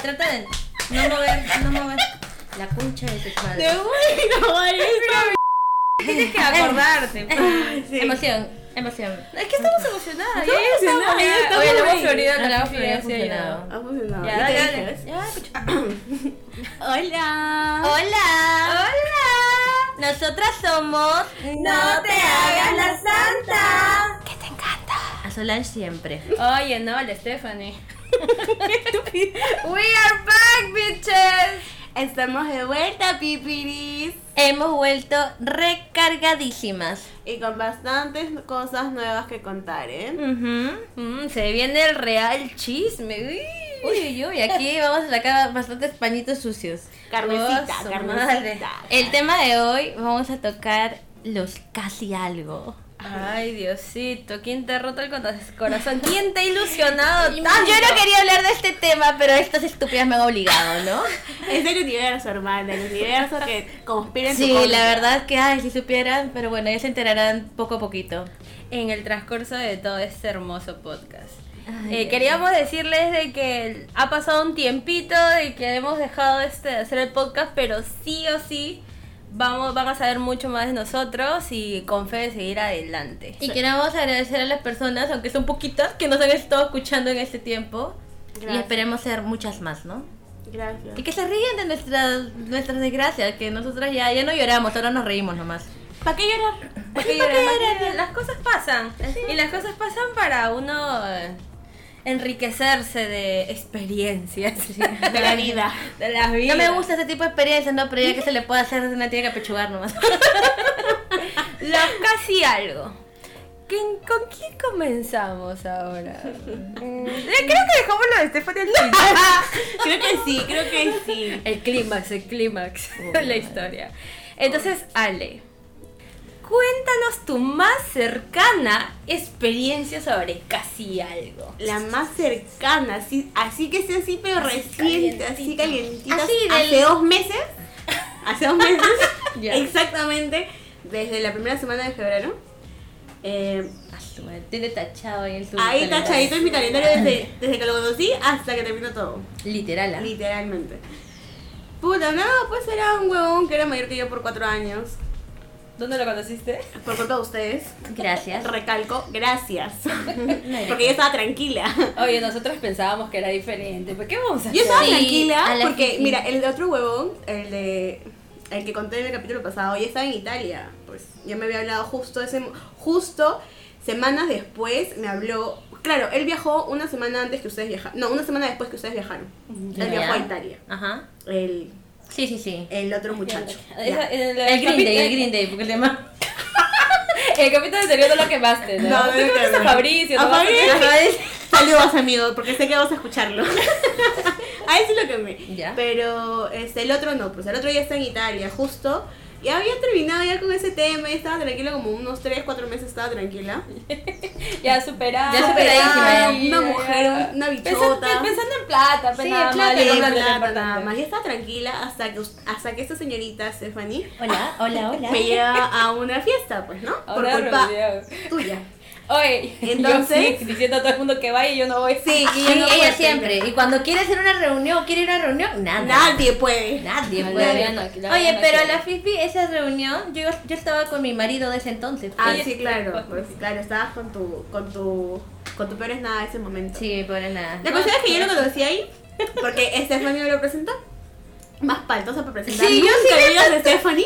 trata de no mover, no mover la concha de tu madre. Te voy a grabar. Tienes que acordarte. pues. Ay, sí. Emoción, emoción. Es que estamos emocionadas. Estamos, emocionadas, estamos Oye, la ha funcionado. Ha funcionado. Ya, ¿Y dale, dale. Ya. Hola. Hola. Hola. Nosotras somos No te hagas la santa. que te encanta. A Solange siempre. Oye, no, la Stephanie. We are back, bitches. Estamos de vuelta, pipiris. Hemos vuelto recargadísimas. Y con bastantes cosas nuevas que contar, ¿eh? Mm, se viene el real chisme. Uy. Uy, uy, aquí vamos a sacar bastantes pañitos sucios. Carnecita, Oh, carnecita. El tema de hoy vamos a tocar los casi algo. Ay, Diosito, ¿quién te ha roto el corazón? ¿Quién te ha ilusionado Yo no quería hablar de este tema, pero estas estúpidas me han obligado, ¿no? Es del universo, hermana, el universo que conspira en Sí, la verdad que, ay, si supieran, pero bueno, ya se enterarán poco a poquito. En el transcurso de todo este hermoso podcast. Ay, Eh, queríamos decirles de que ha pasado un tiempito de que hemos dejado este de hacer el podcast, pero sí o sí vamos, van a saber mucho más de nosotros y con fe de seguir adelante. Y queremos agradecer a las personas, aunque son poquitas, que nos han estado escuchando en este tiempo. Y esperemos ser muchas más, ¿no? Gracias. Y que se ríen de nuestras, nuestras desgracias, que nosotras ya, ya no lloramos, ahora nos reímos nomás. ¿Para qué llorar? ¿Por qué llorar? ¿Para qué llorar? Las cosas pasan. Y las cosas pasan para uno eh, enriquecerse de experiencias. De la vida. De la vida. No me gusta ese tipo de experiencias, no, pero ya que se le puede hacer, una tiene que apechugar nomás. Los casi algo. ¿Quién- ¿Con quién comenzamos ahora? Mm, Creo que dejamos lo de Stephanie al final. creo que sí, creo que sí. El clímax, el clímax de la historia. Entonces, Ale, cuéntanos tu más cercana experiencia sobre casi algo. La más cercana, así, así que sea así, pero reciente, así calientita. Así Hace del- dos meses. Hace dos meses. Ya. Exactamente. Desde la primera semana de febrero. Eh, A su madre, Tiene tachado ahí en su ahí calendario. tachadito en mi calendario desde, desde que lo conocí hasta que terminó todo. Literal, ¿ah? Literalmente. Puta, no, pues era un huevón que era mayor que yo por cuatro años. ¿Dónde lo conociste? Por culpa de ustedes. Gracias. Recalco, gracias. Porque yo estaba tranquila. Oye, nosotros pensábamos que era diferente. ¿Por qué vamos a Yo estaba Sí, tranquila la porque, mira, el otro huevón, el de. El que conté en el capítulo pasado, ya estaba en Italia. Pues ya me había hablado justo ese. Justo semanas después me habló. Claro, él viajó una semana antes que ustedes viajaron. No, una semana después que ustedes viajaron. Ya. Él viajó a Italia. Ajá. El, Sí, sí, sí. el otro muchacho. El, El Green Day, el Green Day, porque el tema... El capítulo anterior no lo quemaste, ¿no? No, no quemé. a Fabricio. A ¿no? Fabricio. Saludos, amigo, porque sé que vas a escucharlo. a él sí lo quemé. Ya. Pero este, el otro no, pues el otro ya está en Italia, justo. Y había terminado ya con ese tema, y estaba tranquila como unos 3, 4 meses estaba tranquila. Ya superada. Ya superadísima. Una mujer, una Pensando, bichota. pensando en plata, Sí, nada en más, plata, plata, nada más. Ya estaba tranquila hasta que, hasta que esta señorita Stephanie Hola, hola, hola. me lleva a una fiesta, pues, ¿no? Por culpa tuya. Oye, Entonces- yo sí, diciendo a todo el mundo que vaya y yo no voy. Sí, y Sí, yo no ella puedo siempre. Y cuando quiere hacer una reunión, quiere ir a una reunión, nada. Nadie puede. Nadie puede. Oye, pero quiere. la Fifi, esa reunión, yo, yo estaba con mi marido de ese entonces. Ah, pues. sí, claro, pues claro, estabas con tu, con tu, con tu peor es nada ese momento. Sí, por nada. La cosa es que yo lo conocí ahí, porque Stephanie me lo presentó. Más paltosa para presentar. Sí, yo Nunca digas de Stephanie.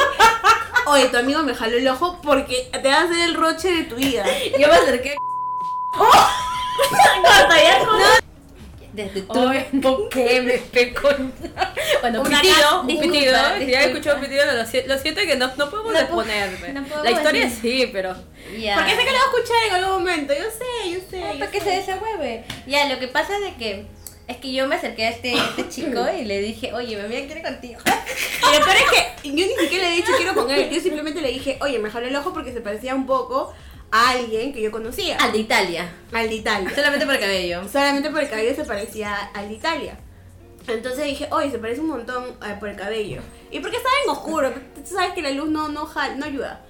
Oye, tu amigo me jaló el ojo porque te va a hacer el roche de tu vida. Yo me acerqué. Desde tu ¿por qué me pecó? Bueno, Una pitido, un pitido. Si ya disculpa. escuchó pitido, lo, lo siento que no, no podemos No exponerme. no la historia decir. sí, pero. Ya. Porque sé que lo va a escuchar en algún momento. Yo sé, yo sé. yo Para que sé. se desahueve. Ya, lo que pasa es de que es que yo me acerqué a este, este chico y le dije, oye, me voy a querer contigo. Y lo peor es que yo ni siquiera le he dicho quiero con él. Yo simplemente le dije, oye, me jaló el ojo porque se parecía un poco a alguien que yo conocía. Al de Italia. Al de Italia. Solamente por el cabello. Solamente por el cabello se parecía al de Italia. Entonces dije, oye, se parece un montón eh, por el cabello. Y porque estaba en oscuro, tú sabes que la luz no, no, no ayuda.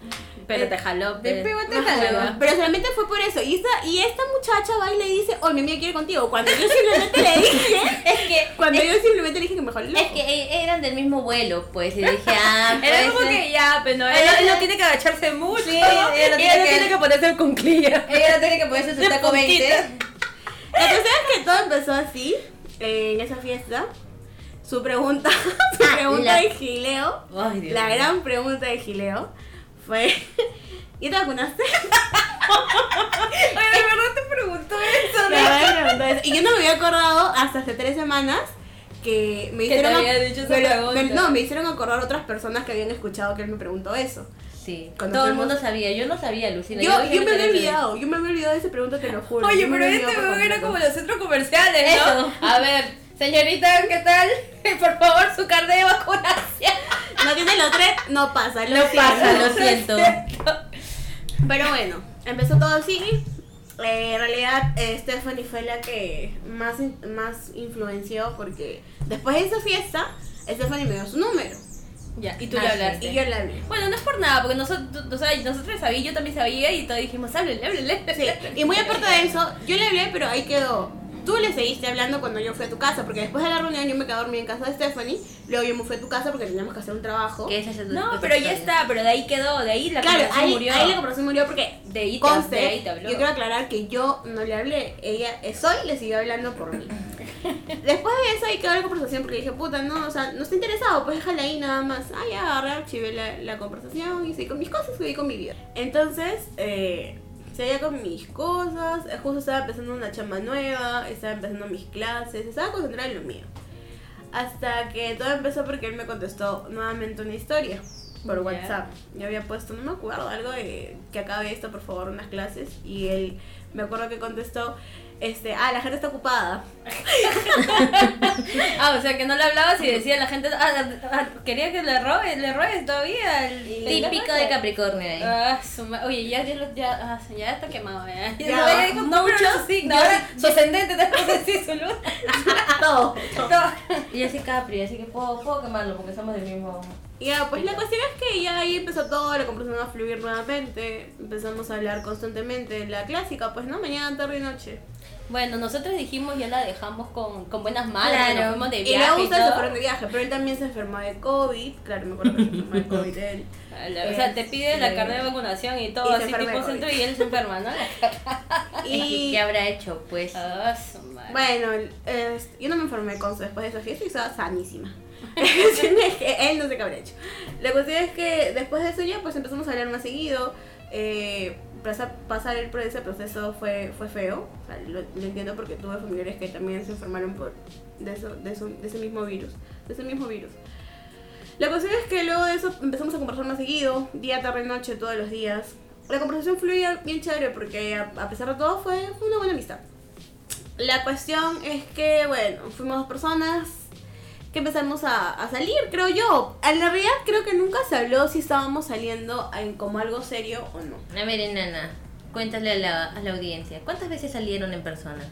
Pero Eh, te jaló. De pe. pego te jaló. Pero solamente fue por eso. Y esta, y esta muchacha va y le dice, oye, mi amiga quiere contigo. Cuando yo simplemente le dije, Es que, cuando es, yo simplemente le dije que me jaló. es que e- eran del mismo vuelo, pues. Y dije, ah, Era como que ya, pero no, Ella- ella, ella- no tiene que agacharse mucho. Sí, ella no ella no que- tiene que ponerse el cunclilla. Ella no tiene que ponerse su taco 20. puntita. La cosa es que todo empezó así, eh, en esa fiesta. Su pregunta, su Ah, pregunta la- de Gileo, Dios la gran pregunta de Gileo fue, ¿y te vacunaste? Oye, de verdad te preguntó eso, me preguntó eso. Y yo no me había acordado hasta hace tres semanas que me Que te hicieron... había dicho esa no, me hicieron acordar otras personas que habían escuchado que él me preguntó eso. Sí, Cuando todo el fuimos- mundo sabía. Yo no sabía, Lucina. Yo, yo en me el había olvidado, yo me había olvidado de esa pregunta, te lo juro. Oye, Yo pero este weón era como los centros comerciales, ¿no? Eso. A ver, señorita, ¿qué tal? Por favor, su carnet de vacunación. No tiene los tres, no pasa, lo No siento. pasa, lo siento. Pero bueno, empezó todo así. Eh, en realidad, eh, Stephanie fue la que más, más influenció porque después de esa fiesta, Stephanie me dio su número. Ya, y tú le hablaste. Y yo le hablé. Bueno, no es por nada, porque nosotros, o sea, nosotros sabíamos, yo también sabía y todos dijimos, háblele, háblele. Sí, y muy aparte de eso, yo le hablé, pero ahí quedó. Tú le seguiste hablando cuando yo fui a tu casa, porque después de la reunión yo me quedé a dormir en casa de Stephanie, luego yo me fui a tu casa porque teníamos que hacer un trabajo. Que esa es tu- No, pero ya está, pero de ahí quedó, de ahí la Claro, conversación ahí, murió. ahí la conversación murió porque De ahí te- conste, de ahí te habló. yo quiero aclarar que yo no le hablé, ella, Soy le siguió hablando por mí. Después de eso ahí quedó la conversación porque dije, puta, no, o sea, no está interesado, pues déjala ahí nada más. Ah, ya agarré, archivé la, la conversación y seguí con mis cosas, seguí con mi vida. Entonces, eh, seguía con mis cosas, eh, justo estaba empezando una chamba nueva, estaba empezando mis clases, estaba concentrada en lo mío. Hasta que todo empezó porque él me contestó nuevamente una historia por. WhatsApp. Yo había puesto, no me acuerdo, algo de que acabe esto, por favor, unas clases. Y él, me acuerdo que contestó, este, ah, la gente está ocupada. Ah, o sea, que no le hablabas y decía la gente, ah, ah, ah, quería que le robe, le robes todavía. El, Típico de Capricornio ahí. Ah, Oye, ya, ya, ya, ya está quemado, ya. Ya, no, ya dijo, no, mucho. pero no, sí, ahora su ascendente te puso así su luz. Todo. Y yo soy Capri, así que puedo, puedo quemarlo porque somos del mismo. Ya, pues la cuestión es que ya ahí empezó todo, la conversación a fluir nuevamente. Empezamos a hablar constantemente, la clásica, pues, ¿no? Mañana, tarde y noche. Bueno, nosotros dijimos ya la dejamos con, con buenas manos, Claro. nos fuimos de viaje y, ustedes se todo. fueron de viaje, pero él también se enfermó de COVID. Claro, me acuerdo que se enfermó de COVID él. O sea, te pide la carne de vacunación y todo, y se así tipo centro y él se enferma, ¿no? Y ¿Qué habrá hecho? Pues. Ah, su. Bueno, eh, yo no me enfermé con después de esa fiesta y estaba sanísima. La cuestión es que él no sé qué habrá hecho. La cuestión es que después de eso ya pues empezamos a hablar más seguido. Eh, pasa- pasar el, por ese proceso fue, fue feo. O sea, lo, lo entiendo porque tuve familiares que también se enfermaron por, de, eso, de, eso, de ese mismo virus. De ese mismo virus. La cuestión es que luego de eso empezamos a conversar más seguido, día, tarde, noche, todos los días. La conversación fluía bien chévere porque a, a pesar de todo fue, fue una buena amistad. La cuestión es que, bueno, fuimos dos personas que empezamos a, a salir, creo yo. En la realidad creo que nunca se habló si estábamos saliendo en como algo serio o no. A ver, enana, cuéntale a la, a la audiencia. ¿Cuántas veces salieron en persona?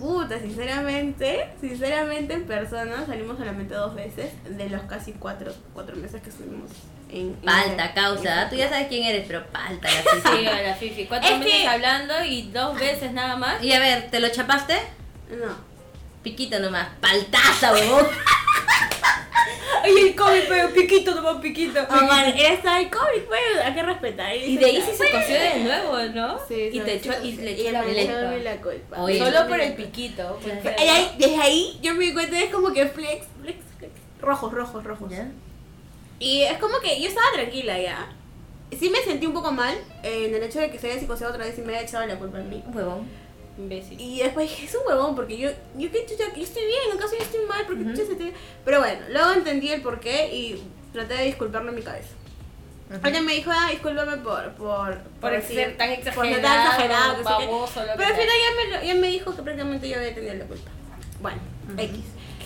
Puta, sinceramente, sinceramente en persona salimos solamente dos veces de los casi cuatro, cuatro meses que estuvimos en... Palta, en- causa. en- Tú ya sabes quién eres, pero palta la Sí, fifi. a la Fifi. Cuatro Es meses que- hablando y dos veces nada más. Y a ver, ¿te lo chapaste? No. Piquito nomás. Paltaza, huevón. Ay, el COVID, pero piquito, nomás piquito. Man, está el COVID, pues, hay que respetar. Y de ahí sí se coció de nuevo, ¿no? Sí, y sí, te echó, y le Y echó la le echó culpa. la culpa. Oye, Solo por el piquito. Pues, Y desde ahí yo me di cuenta, es como que flex, flex, flex. Rojos, rojos, rojos. ¿Ya? Y es como que yo estaba tranquila ya. Sí me sentí un poco mal eh, en el hecho de que se haya psicoseado otra vez y me haya echado la culpa en mí. Huevón. Imbécil. Y después dije, es un huevón, porque yo, yo chucha, yo estoy bien, acaso yo estoy mal, porque se te... Pero bueno, luego entendí el porqué y traté de disculparlo en mi cabeza. Ella me dijo, ah, discúlpame por... Por, Por decir- ser tan exagerado, ser tan exagerado, que sé qué. baboso, lo que Pero al final ya me, ya me dijo que prácticamente yo había tenido la culpa. Bueno. X.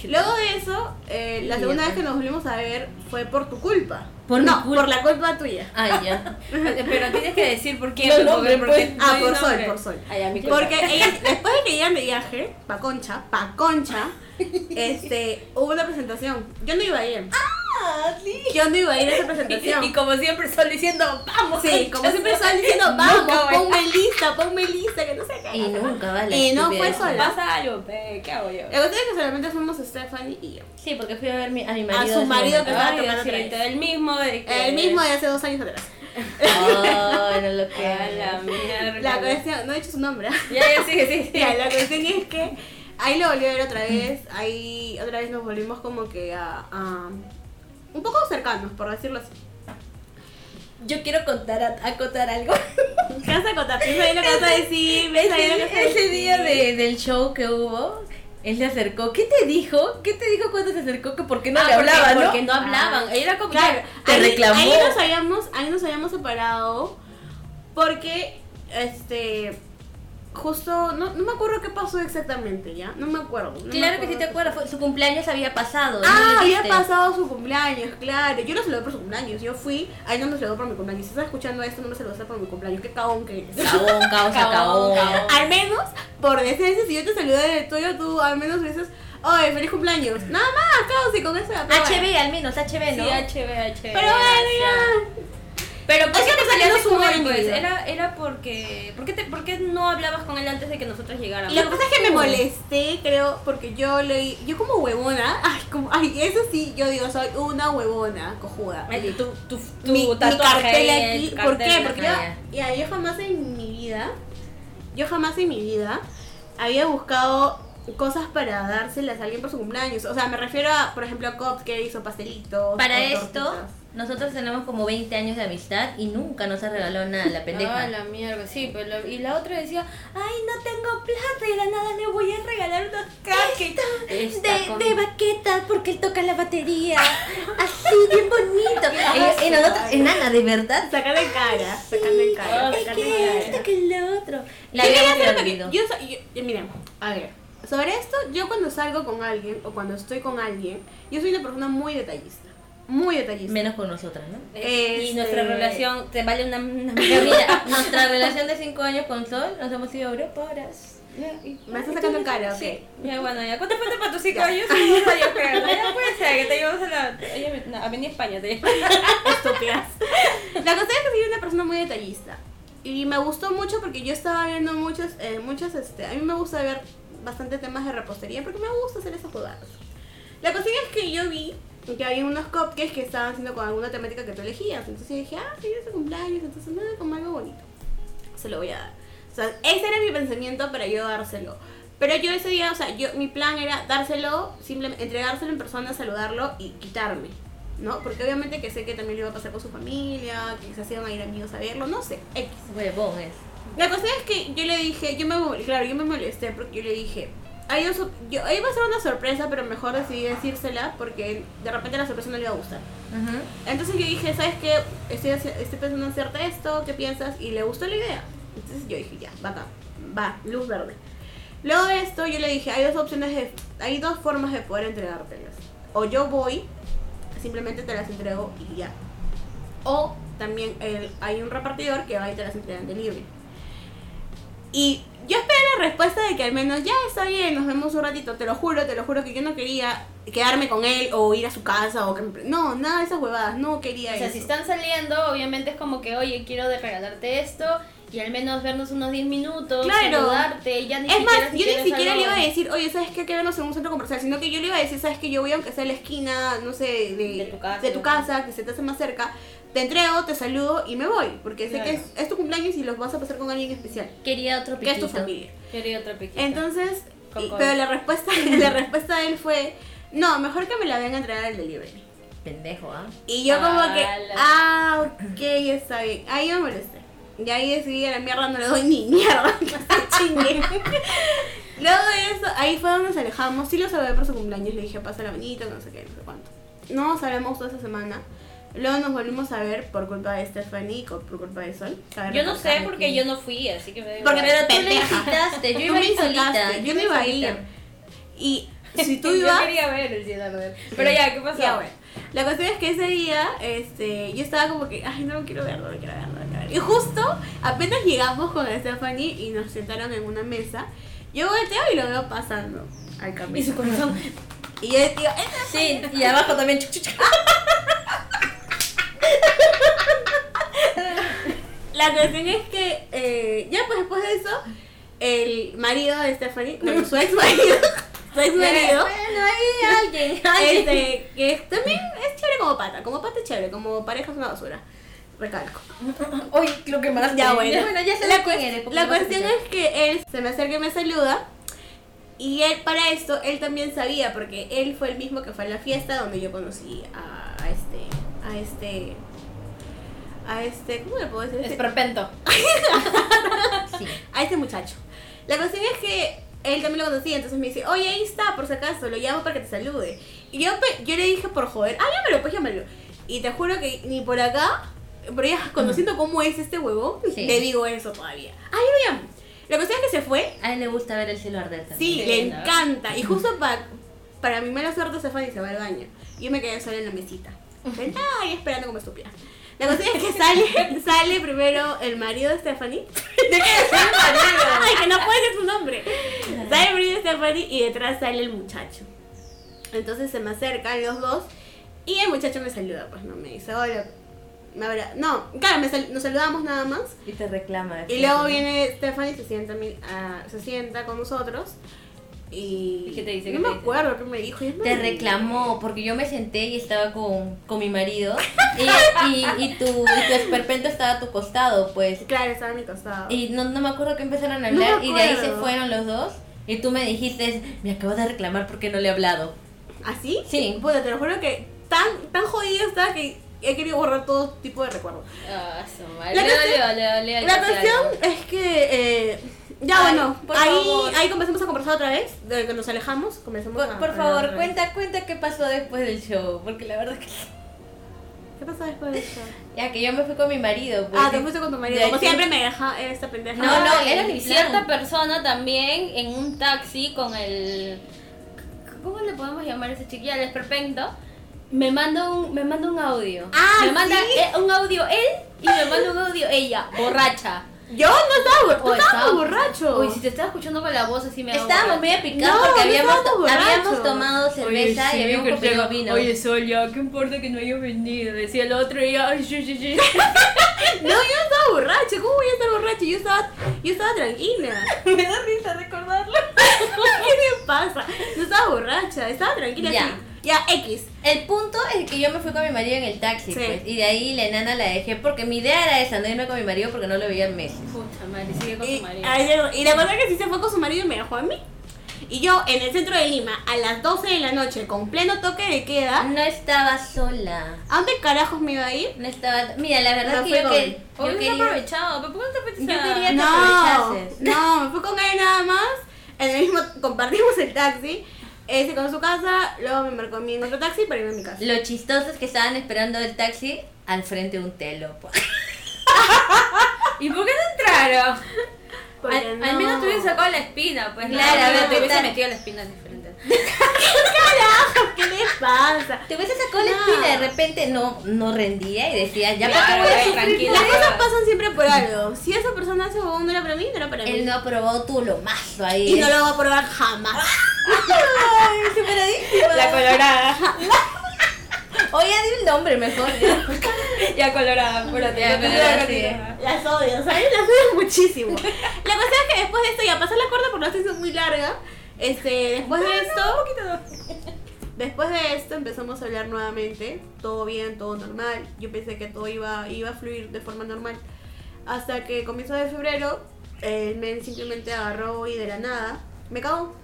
Luego de eso, eh, la segunda vez que nos volvimos a ver fue por tu culpa. Por no, por la culpa tuya. Ah, ya. Pero tienes que decir por qué. No, porque- nombre, porque pues. no Ah, hay por sol, por sol. Ah, ya, mi culpa. Porque ella, después de que llegan de viaje, pa' concha, pa' concha, este, hubo una presentación. Yo no iba a ir. Ah, sí. Yo no iba a ir a esa presentación. Y como siempre están diciendo, vamos. Sí, como siempre están diciendo, Nunca vamos, voy a- ponme lista, ponme lista, que no sé qué. Y nunca vale. Y no fue sola. Pasa algo, ¿qué hago yo? La cuestión es que solamente fuimos Stephanie y yo. Sí, porque fui a ver mi- a mi marido. su ese marido que estaba Ay, tocando sí, otra vez. el mismo de que... El mismo de hace dos años atrás. Ay, no lo que. A la mierda. La cuestión, no he dicho su nombre. Ya, ya, sigue, sigue, sigue. Ya, la cuestión es que ahí lo volví a ver otra vez. Ahí otra vez nos volvimos como que a. a- un poco cercanos, por decirlo así. Yo quiero contar, a- acotar algo. ¿Qué vas a contar? ¿Piensa bien lo que vas a decir? ¿Piensa bien lo que vas a Ese, ese decir? día de, del show que hubo, él se acercó. ¿Qué te dijo? ¿Qué te dijo cuando se acercó? Que por qué no Ah, le porque- hablaba, ¿no? Porque no hablaban. Era como Claro, Te ahí, reclamó. Ahí nos habíamos, ahí nos habíamos separado porque, este, justo, no, no me acuerdo qué pasó exactamente, ¿ya? No me acuerdo. no me Claro que sí te acuerdas, fue- su cumpleaños había pasado. ¿no Ah, había pasado su cumpleaños, claro. Yo lo saludé por su cumpleaños. Yo fui, ahí no me saludó por mi cumpleaños. Si estás escuchando esto, no me saludaste por mi cumpleaños. Qué cagón que eres. Acabó. Cagón, cagón. Al menos, por decencia, si yo te saludé de tuyo, tú al menos dices, oye, feliz cumpleaños. Nada más, causa, y con eso. HB, al menos, HB, ¿no? Sí, HB, HB. Pero bueno, ya. Pero ¿por qué te peleaste su pues? vida. Era, era porque... ¿por qué, te, ¿Por qué no hablabas con él antes de que nosotros llegáramos? Y lo que pasa es que me molesté, creo, porque yo leí, yo como huevona, ay, como, ay, eso sí, yo digo, soy una huevona, cojuda. Ay, tu, tu, tu mi, mi tatuaje cartel aquí. ¿Por qué? Porque yo, ya, yo jamás en mi vida, yo jamás en mi vida había buscado cosas para dárselas a alguien por su cumpleaños. O sea, me refiero a, por ejemplo, a Cops que hizo pastelitos. Para o esto, tortitas. Nosotros tenemos como 20 años de amistad y nunca nos ha regalado nada la pendeja. Ah, la mierda, sí, pero la- y la otra decía, ay, no tengo plata y de la nada le voy a regalar unos cupcakes. Esta de, con- de baqueta porque él toca la batería. Así, bien bonito. y, y nosotros, enana, de verdad. Sacando en cara, sacando en cara, ¿Qué en esto, que lo otro? La Yo yo, yo- yo- miren, a ver, sobre esto, yo cuando salgo con alguien o cuando estoy con alguien, yo soy una persona muy detallista, muy detallista. Menos con nosotras, ¿no? Eh, Y Este- nuestra relación te vale una... una Pero mira, nuestra relación de 5 años con Sol, nos hemos ido a Europa horas. Me estás sacando en cara. Sí, ya bueno, ya. ¿Cuánto falta para tus cinco años? Vamos a yo creo. Ya puede ser que te llevamos a la... Oye, no, Avenida España te llevamos. Estúpidas. La cosa es que soy una persona muy detallista. Y me gustó mucho porque yo estaba viendo muchos, eh, muchos, este, a mí me gusta ver bastante temas de repostería porque me gusta hacer esas jugadas. La cuestión es que yo vi que había unos cupcakes que estaban haciendo con alguna temática que tú elegías. Entonces yo dije, ah, sí, es su cumpleaños, entonces nada, como algo bonito. Se lo voy a dar. O sea, ese era mi pensamiento para yo dárselo. Pero yo ese día, o sea, yo, mi plan era dárselo, simplemente entregárselo en persona, saludarlo y quitarme. ¿No? Porque obviamente que sé que también lo iba a pasar con su familia, que quizás iban a ir amigos a verlo, no sé, X. Huevón es. La cosa es que yo le dije, yo me claro, yo me molesté porque yo le dije, hay op- yo, iba a ser una sorpresa, pero mejor decidí decírsela porque de repente la sorpresa no le iba a gustar. Entonces yo dije, ¿sabes qué? Estoy, estoy pensando en hacerte esto, ¿qué piensas? Y le gustó la idea. Entonces yo dije, ya, va acá, va, luz verde. Luego de esto yo le dije, hay dos opciones, de, hay dos formas de poder entregártelas. O yo voy, simplemente te las entrego y ya. O también el- hay un repartidor que va y te las entrega en delivery. Y yo esperé la respuesta de que al menos ya está bien, nos vemos un ratito, te lo juro, te lo juro que yo no quería quedarme con él o ir a su casa o que me- no, nada de esas huevadas, no quería O sea, eso. si están saliendo, obviamente es como que, oye, quiero regalarte esto y al menos vernos unos 10 minutos, Claro. saludarte, ya ni es siquiera más, si yo ni siquiera le iba a decir, oye, ¿sabes qué? Que vernos en un centro comercial, sino que yo le iba a decir, ¿sabes qué? Yo voy aunque sea a la esquina, no sé, de, De tu casa. de tu casa, que se te hace más cerca, te entrego, te saludo y me voy, porque sé Claro. que es, es tu cumpleaños y los vas a pasar con alguien especial, Quería otro que es tu piquito. familia. Quería otra piquita. Entonces, y- pero la respuesta, la respuesta de él fue, no, mejor que me la venga a entregar al delivery. Pendejo, ¿ah? Y yo como que, Ala. ah, ok, está bien. Ahí me molesté. Y ahí decidí a la mierda no le doy ni mierda, que se chingue. Luego de eso, ahí fue donde nos alejamos. Sí lo saludé por su cumpleaños, le dije, pasa la bonita, no sé qué, no sé cuánto. No nos hablamos toda esa semana. Luego nos volvimos a ver por culpa de Stephanie y por culpa de Sol. Yo no sé porque que- yo no fui, así que me Porque. Pero tú pendeja. incitaste, yo iba a me ir solita. yo no iba a ir. Y si tú Yo ibas... quería ver el cielo. Pero ya, ¿qué pasó? Ya, bueno. La cuestión es que ese día, este, yo estaba como que, ay, no lo quiero ver, no lo quiero ver, no lo quiero ver. Y justo, apenas llegamos con Stephanie y nos sentaron en una mesa, yo volteo y lo veo pasando. al Y camino. su corazón. Y yo digo, "Esta Sí, y abajo también. La cuestión es que eh, ya pues después de eso, el marido de Stephanie, bueno, su ex marido, su ex marido, Bueno, hay alguien. alguien. este, que es- también es chévere como pata, como pata es chévere, como pareja es una basura. Recalco. Uy, lo que más. Ya bueno, Bueno, ya sé la, porque la cuestión es que él se me acerca y me saluda. Y él, para esto, él también sabía, porque él fue el mismo que fue a la fiesta donde yo conocí a, a este, a este, a este, ¿cómo le puedo decir? Es Este- perpento. Sí. a este muchacho. La cuestión es que él también lo conocía, entonces me dice, oye, ahí está, por si acaso, lo llamo para que te salude. Y yo, pe- yo le dije por joder, ah, llámalo, pues llámalo. Y te juro que ni por acá, pero ya conociendo cómo es este huevo, Sí. le digo eso todavía. Ah, yo lo llamo. La cuestión es que se fue, A él le gusta ver el cielo arder sí, Sí, le ¿no? encanta. Y justo pa- para mi mala suerte se fue y se va al baño. Yo me quedé sola en la mesita. Sentada ahí esperando como estúpida. La cuestión es que sale, sale primero el marido de Stephanie. Ay, que no puede ser su nombre. Sale el marido de Stephanie y detrás sale el muchacho. Entonces se me acercan los dos y el muchacho me saluda, pues no me dice, hola. Me abra- No, claro, me sal- nos saludamos nada más. Y te reclama. Y luego viene Stephanie, se sienta, a mi- a- se sienta con nosotros. Y, ¿Y qué te dice? No ¿Qué me te dice? acuerdo qué me dijo. no Te me- reclamó porque yo me senté y estaba con, con mi marido y, y, y tu, y tu esperpento estaba a tu costado, pues. Claro, estaba a mi costado. Y no, no me acuerdo que empezaron a No me hablar y de ahí se fueron los dos. Y tú me dijiste, me acabo de reclamar porque no le he hablado. ¿Así? Sí. Puta, te lo juro que tan, tan jodido estaba que he querido borrar todo tipo de recuerdos. Ah, su madre. La cuestión- La cuestión es que, eh, ya Ay, bueno, por ahí, favor. ahí comenzamos a conversar otra vez, de que nos alejamos, comenzamos Por, a por favor, cuenta, cuenta qué pasó después del show, porque la verdad es que... ¿Qué pasó después de eso? Ya que yo me fui con mi marido. Pues, ah, te fuiste con tu marido, como siempre me deja esta pendeja. No, no, Ay, era mi cierta persona también en un taxi con el ¿cómo le podemos llamar a ese chiquillo? El esperpento. Me manda un me manda un audio. Ah, me manda ¿sí? eh, un audio él y me manda un audio ella, borracha. Yo no estaba, Oh, no estaba estaba- borracho. Uy, si te estaba escuchando con la voz así me Estábamos muy borracha. picados No, porque no habíamos, tomado cerveza y habíamos comido vino. Oye, Sol, ya, ¿qué importa que no hayas venido? Decía el otro y ya, ay, sí, sí, sí. No, yo no estaba borracha, ¿cómo voy a estar borracha? Yo estaba, yo estaba tranquila. me da risa recordarlo. ¿Qué me pasa? No estaba borracha, estaba tranquila. Ya. así. Ya, X. El punto es que yo me fui con mi marido en el taxi, Sí. pues, y de ahí la enana la dejé porque mi idea era esa, no irme con mi marido porque no lo veía en meses. Puta madre, sigue con Y, su marido. y la verdad que sí se fue con su marido y me dejó a mí. Y yo en el centro de Lima, a las 12 de la noche, con pleno toque de queda, No estaba sola. ¿a dónde carajos me iba a ir? No estaba. Mira, la verdad Me es que fui yo, con- que, yo quería. aprovechado, pero ¿por qué no te fuiste Yo quería- que No, aprovechases. no, me fui con él nada más. En el mismo, compartimos el taxi. Él se quedó en su casa, luego me marcó en otro taxi para irme a mi casa. Lo chistoso es que estaban esperando el taxi al frente de un telo. pues. ¿Y por qué no entraron? Porque Al, no. al menos te hubiesen sacado la espina, pues. Claro, no, a ver, te hubiese metido la espina diferente. ¿Qué le pasa? Te hubiese sacado la espina de repente no, no rendía y decía, ya Claro, para qué voy tranquila. Las cosas pasan siempre por algo. Si esa persona hace huevón no era para mí, no era para mí. Él no aprobó tu lo mazo ahí. Y no lo va a probar jamás. Ay, superadísima. La colorada. Oye, di el nombre mejor. ya colorada. Ya, colorada, continúa. Las odio, ¿sabes? Las odio muchísimo. La cuestión es que después de esto, ya pasó la cuerda porque la hizo muy larga. Este, después de esto, después de esto empezamos a hablar nuevamente. Todo bien, todo normal. Yo pensé que todo iba, iba a fluir de forma normal. Hasta que comienzo de febrero, el men simplemente agarró y de la nada me cagó.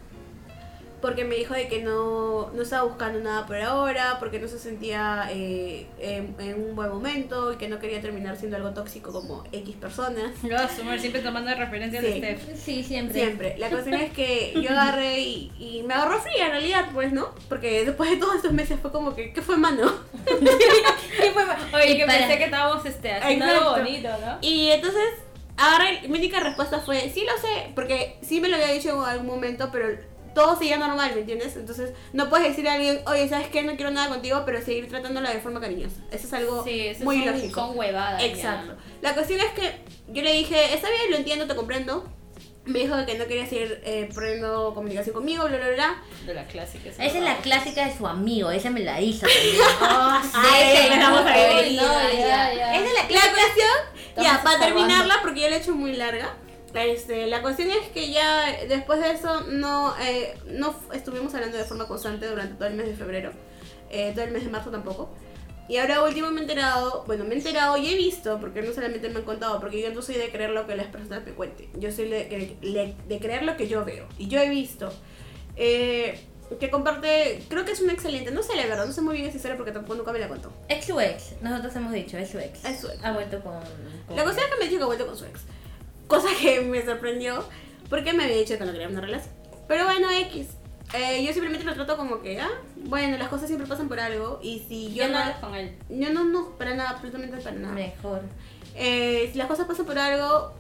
Porque me dijo de que no, no estaba buscando nada por ahora, porque no se sentía eh, en, en un buen momento y que no quería terminar siendo algo tóxico como X personas. Lo vas a sumar siempre tomando referencia Sí. de Steph. Sí, siempre. Siempre. La cuestión es que yo agarré y, y me agarró fría en realidad, pues, ¿no? Porque después de todos estos meses fue como que, ¿qué fue mano? Oye, que Para- pensé que estábamos este, haciendo algo bonito, ¿no? Y entonces, agarré, mi única respuesta fue, sí lo sé, porque sí me lo había dicho en algún momento, pero todo seguía normal, ¿me entiendes? Entonces, no puedes decirle a alguien, oye, ¿sabes qué? No quiero nada contigo, pero seguir tratándola de forma cariñosa. Eso es algo Sí, eso muy son, lógico. son huevadas. ya. Exacto. La cuestión es que yo le dije, está bien, lo entiendo, te comprendo. Me dijo que no quería seguir eh, poniendo comunicación conmigo, bla, bla, bla. De las clásicas. Esa es la clásica de su amigo, esa me la hizo también. Ah, ese estamos no, ahí. no, ya. Esa es la La clásica. cuestión, ya, para terminarla, porque ya la he hecho muy larga. Este, la cuestión es que ya después de eso no, eh, no estuvimos hablando de forma constante durante todo el mes de febrero, eh, todo el mes de marzo tampoco. Y ahora último me he enterado, bueno, me he enterado y he visto, porque no solamente me han contado, porque yo no soy de creer lo que las personas me cuenten, yo soy de, le- de creer lo que yo veo. Y yo he visto eh, que comparte, creo que es un excelente, no sé la verdad, no sé muy bien si será porque tampoco nunca me la contó. Ex su ex, nosotros hemos dicho, es su ex. Es su ex. Ha vuelto con. con- La cuestión es que me dijo que ha vuelto con su ex. Cosa que me sorprendió porque me había dicho que no quería una relación. Pero bueno, X. Eh, yo simplemente lo trato como que, ah, bueno, las cosas siempre pasan por algo. Y si yo Yo no no. con él. Yo no, no, para nada, absolutamente para nada. Mejor. Eh, si las cosas pasan por algo,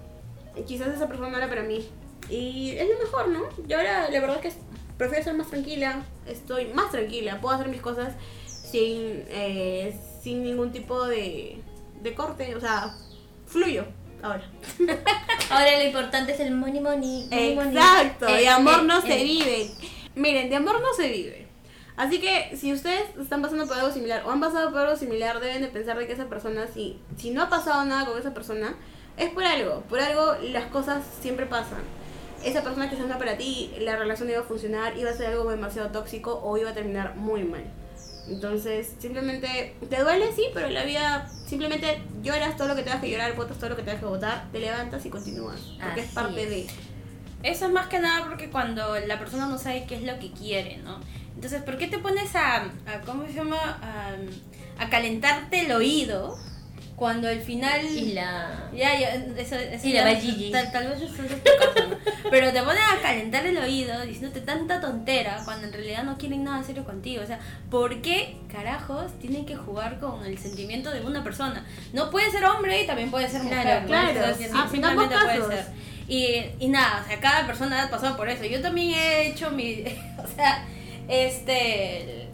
quizás esa persona no era para mí. Y es lo mejor, ¿no? Yo ahora, la verdad es que prefiero ser más tranquila. Estoy más tranquila. Puedo hacer mis cosas sin, eh, sin ningún tipo de, de corte. O sea, fluyo ahora. Ahora lo importante es el money money. money, money. Exacto, Eh, de amor eh, no eh. se vive. Miren, de amor no se vive. Así que si ustedes están pasando por algo similar o han pasado por algo similar, deben de pensar de que esa persona, si, si no ha pasado nada con esa persona, es por algo. Por algo las cosas siempre pasan. Esa persona que se anda para ti, la relación iba a funcionar, iba a ser algo demasiado tóxico o iba a terminar muy mal. Entonces, simplemente te duele, sí, pero la vida simplemente lloras todo lo que tengas que llorar, votas todo lo que tengas que votar, te levantas y continúas. Porque es parte es. de. Eso es más que nada porque cuando la persona no sabe qué es lo que quiere, ¿no? Entonces, ¿por qué te pones a, a ¿cómo se llama? A, a calentarte el oído cuando al final... Y la. Ya, ya, eso, eso Y ya- la. Tal, tal vez eso es tu caso, ¿no? Pero te ponen a calentar el oído diciéndote tanta tontera cuando en realidad no quieren nada serio contigo. O sea, ¿por qué carajos tienen que jugar con el sentimiento de una persona? No puede ser hombre y también puede ser mujer. Claro, ¿no? claro. O sea, sí, Ah, simplemente puede ser. Y, y nada, o sea, cada persona ha pasado por eso. Yo también he hecho mi. O sea, este.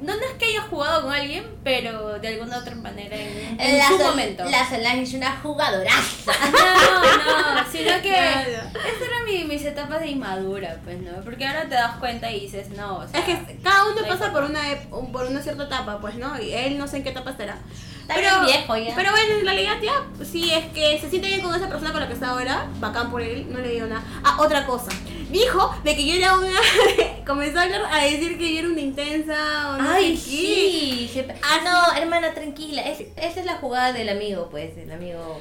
No, no es que haya jugado con alguien, pero de alguna otra manera en, en la su Sol- momento. La Solange es una jugadoraza. No, no, sino que Claro. estas eran mi- mis etapas de inmadura, pues, ¿no? Porque ahora te das cuenta y dices, no, o sea, Es que cada uno no pasa por una por una cierta etapa, pues, ¿no? Y él no sé en qué etapa estará. Bien viejo ya. Pero bueno, en realidad ya, si es que se siente bien con esa persona con la que está ahora, bacán por él, no le digo nada. Ah, otra cosa. Dijo de que yo era una... comenzó a, hablar, a decir que yo era una intensa o no Ay, sé sí. Ah, no, hermana, tranquila. Es- esa es la jugada del amigo, pues, del amigo.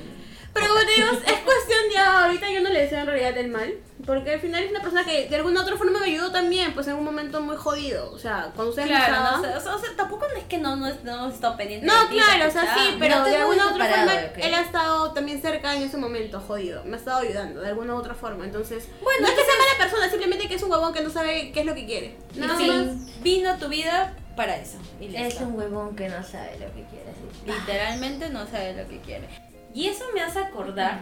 Pero digo, es cuestión ya, ahorita yo no le deseo en realidad el mal, porque al final es una persona que de alguna otra forma me ayudó también, pues en un momento muy jodido, o sea, cuando ustedes no Claro, no, o sea, o sea, tampoco es que no, no, no está pendiente No, de ti, claro, o sea, sí, pero No de alguna otra forma ok. él ha estado también cerca en ese momento, jodido. Me ha estado ayudando de alguna u otra forma. Entonces, Bueno, no es que sea mala persona, simplemente que es un huevón que no sabe qué es lo que quiere. Nada Sí. más. Vino a tu vida para eso. Y. Es un huevón que no sabe lo que quiere. Literalmente no sabe lo que quiere. Y eso me hace acordar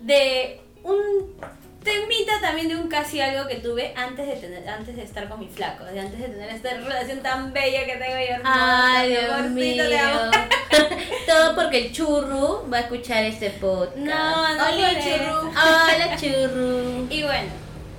de un temita también de un casi algo que tuve antes de tener, antes de estar con mi flaco, de antes de tener esta relación tan bella que tengo yo hermosa. Ay, mi Dios amorcito, mío. te amo. Todo porque el churru va a escuchar este podcast. No, no Hola, churru. Hola, churru. Y bueno,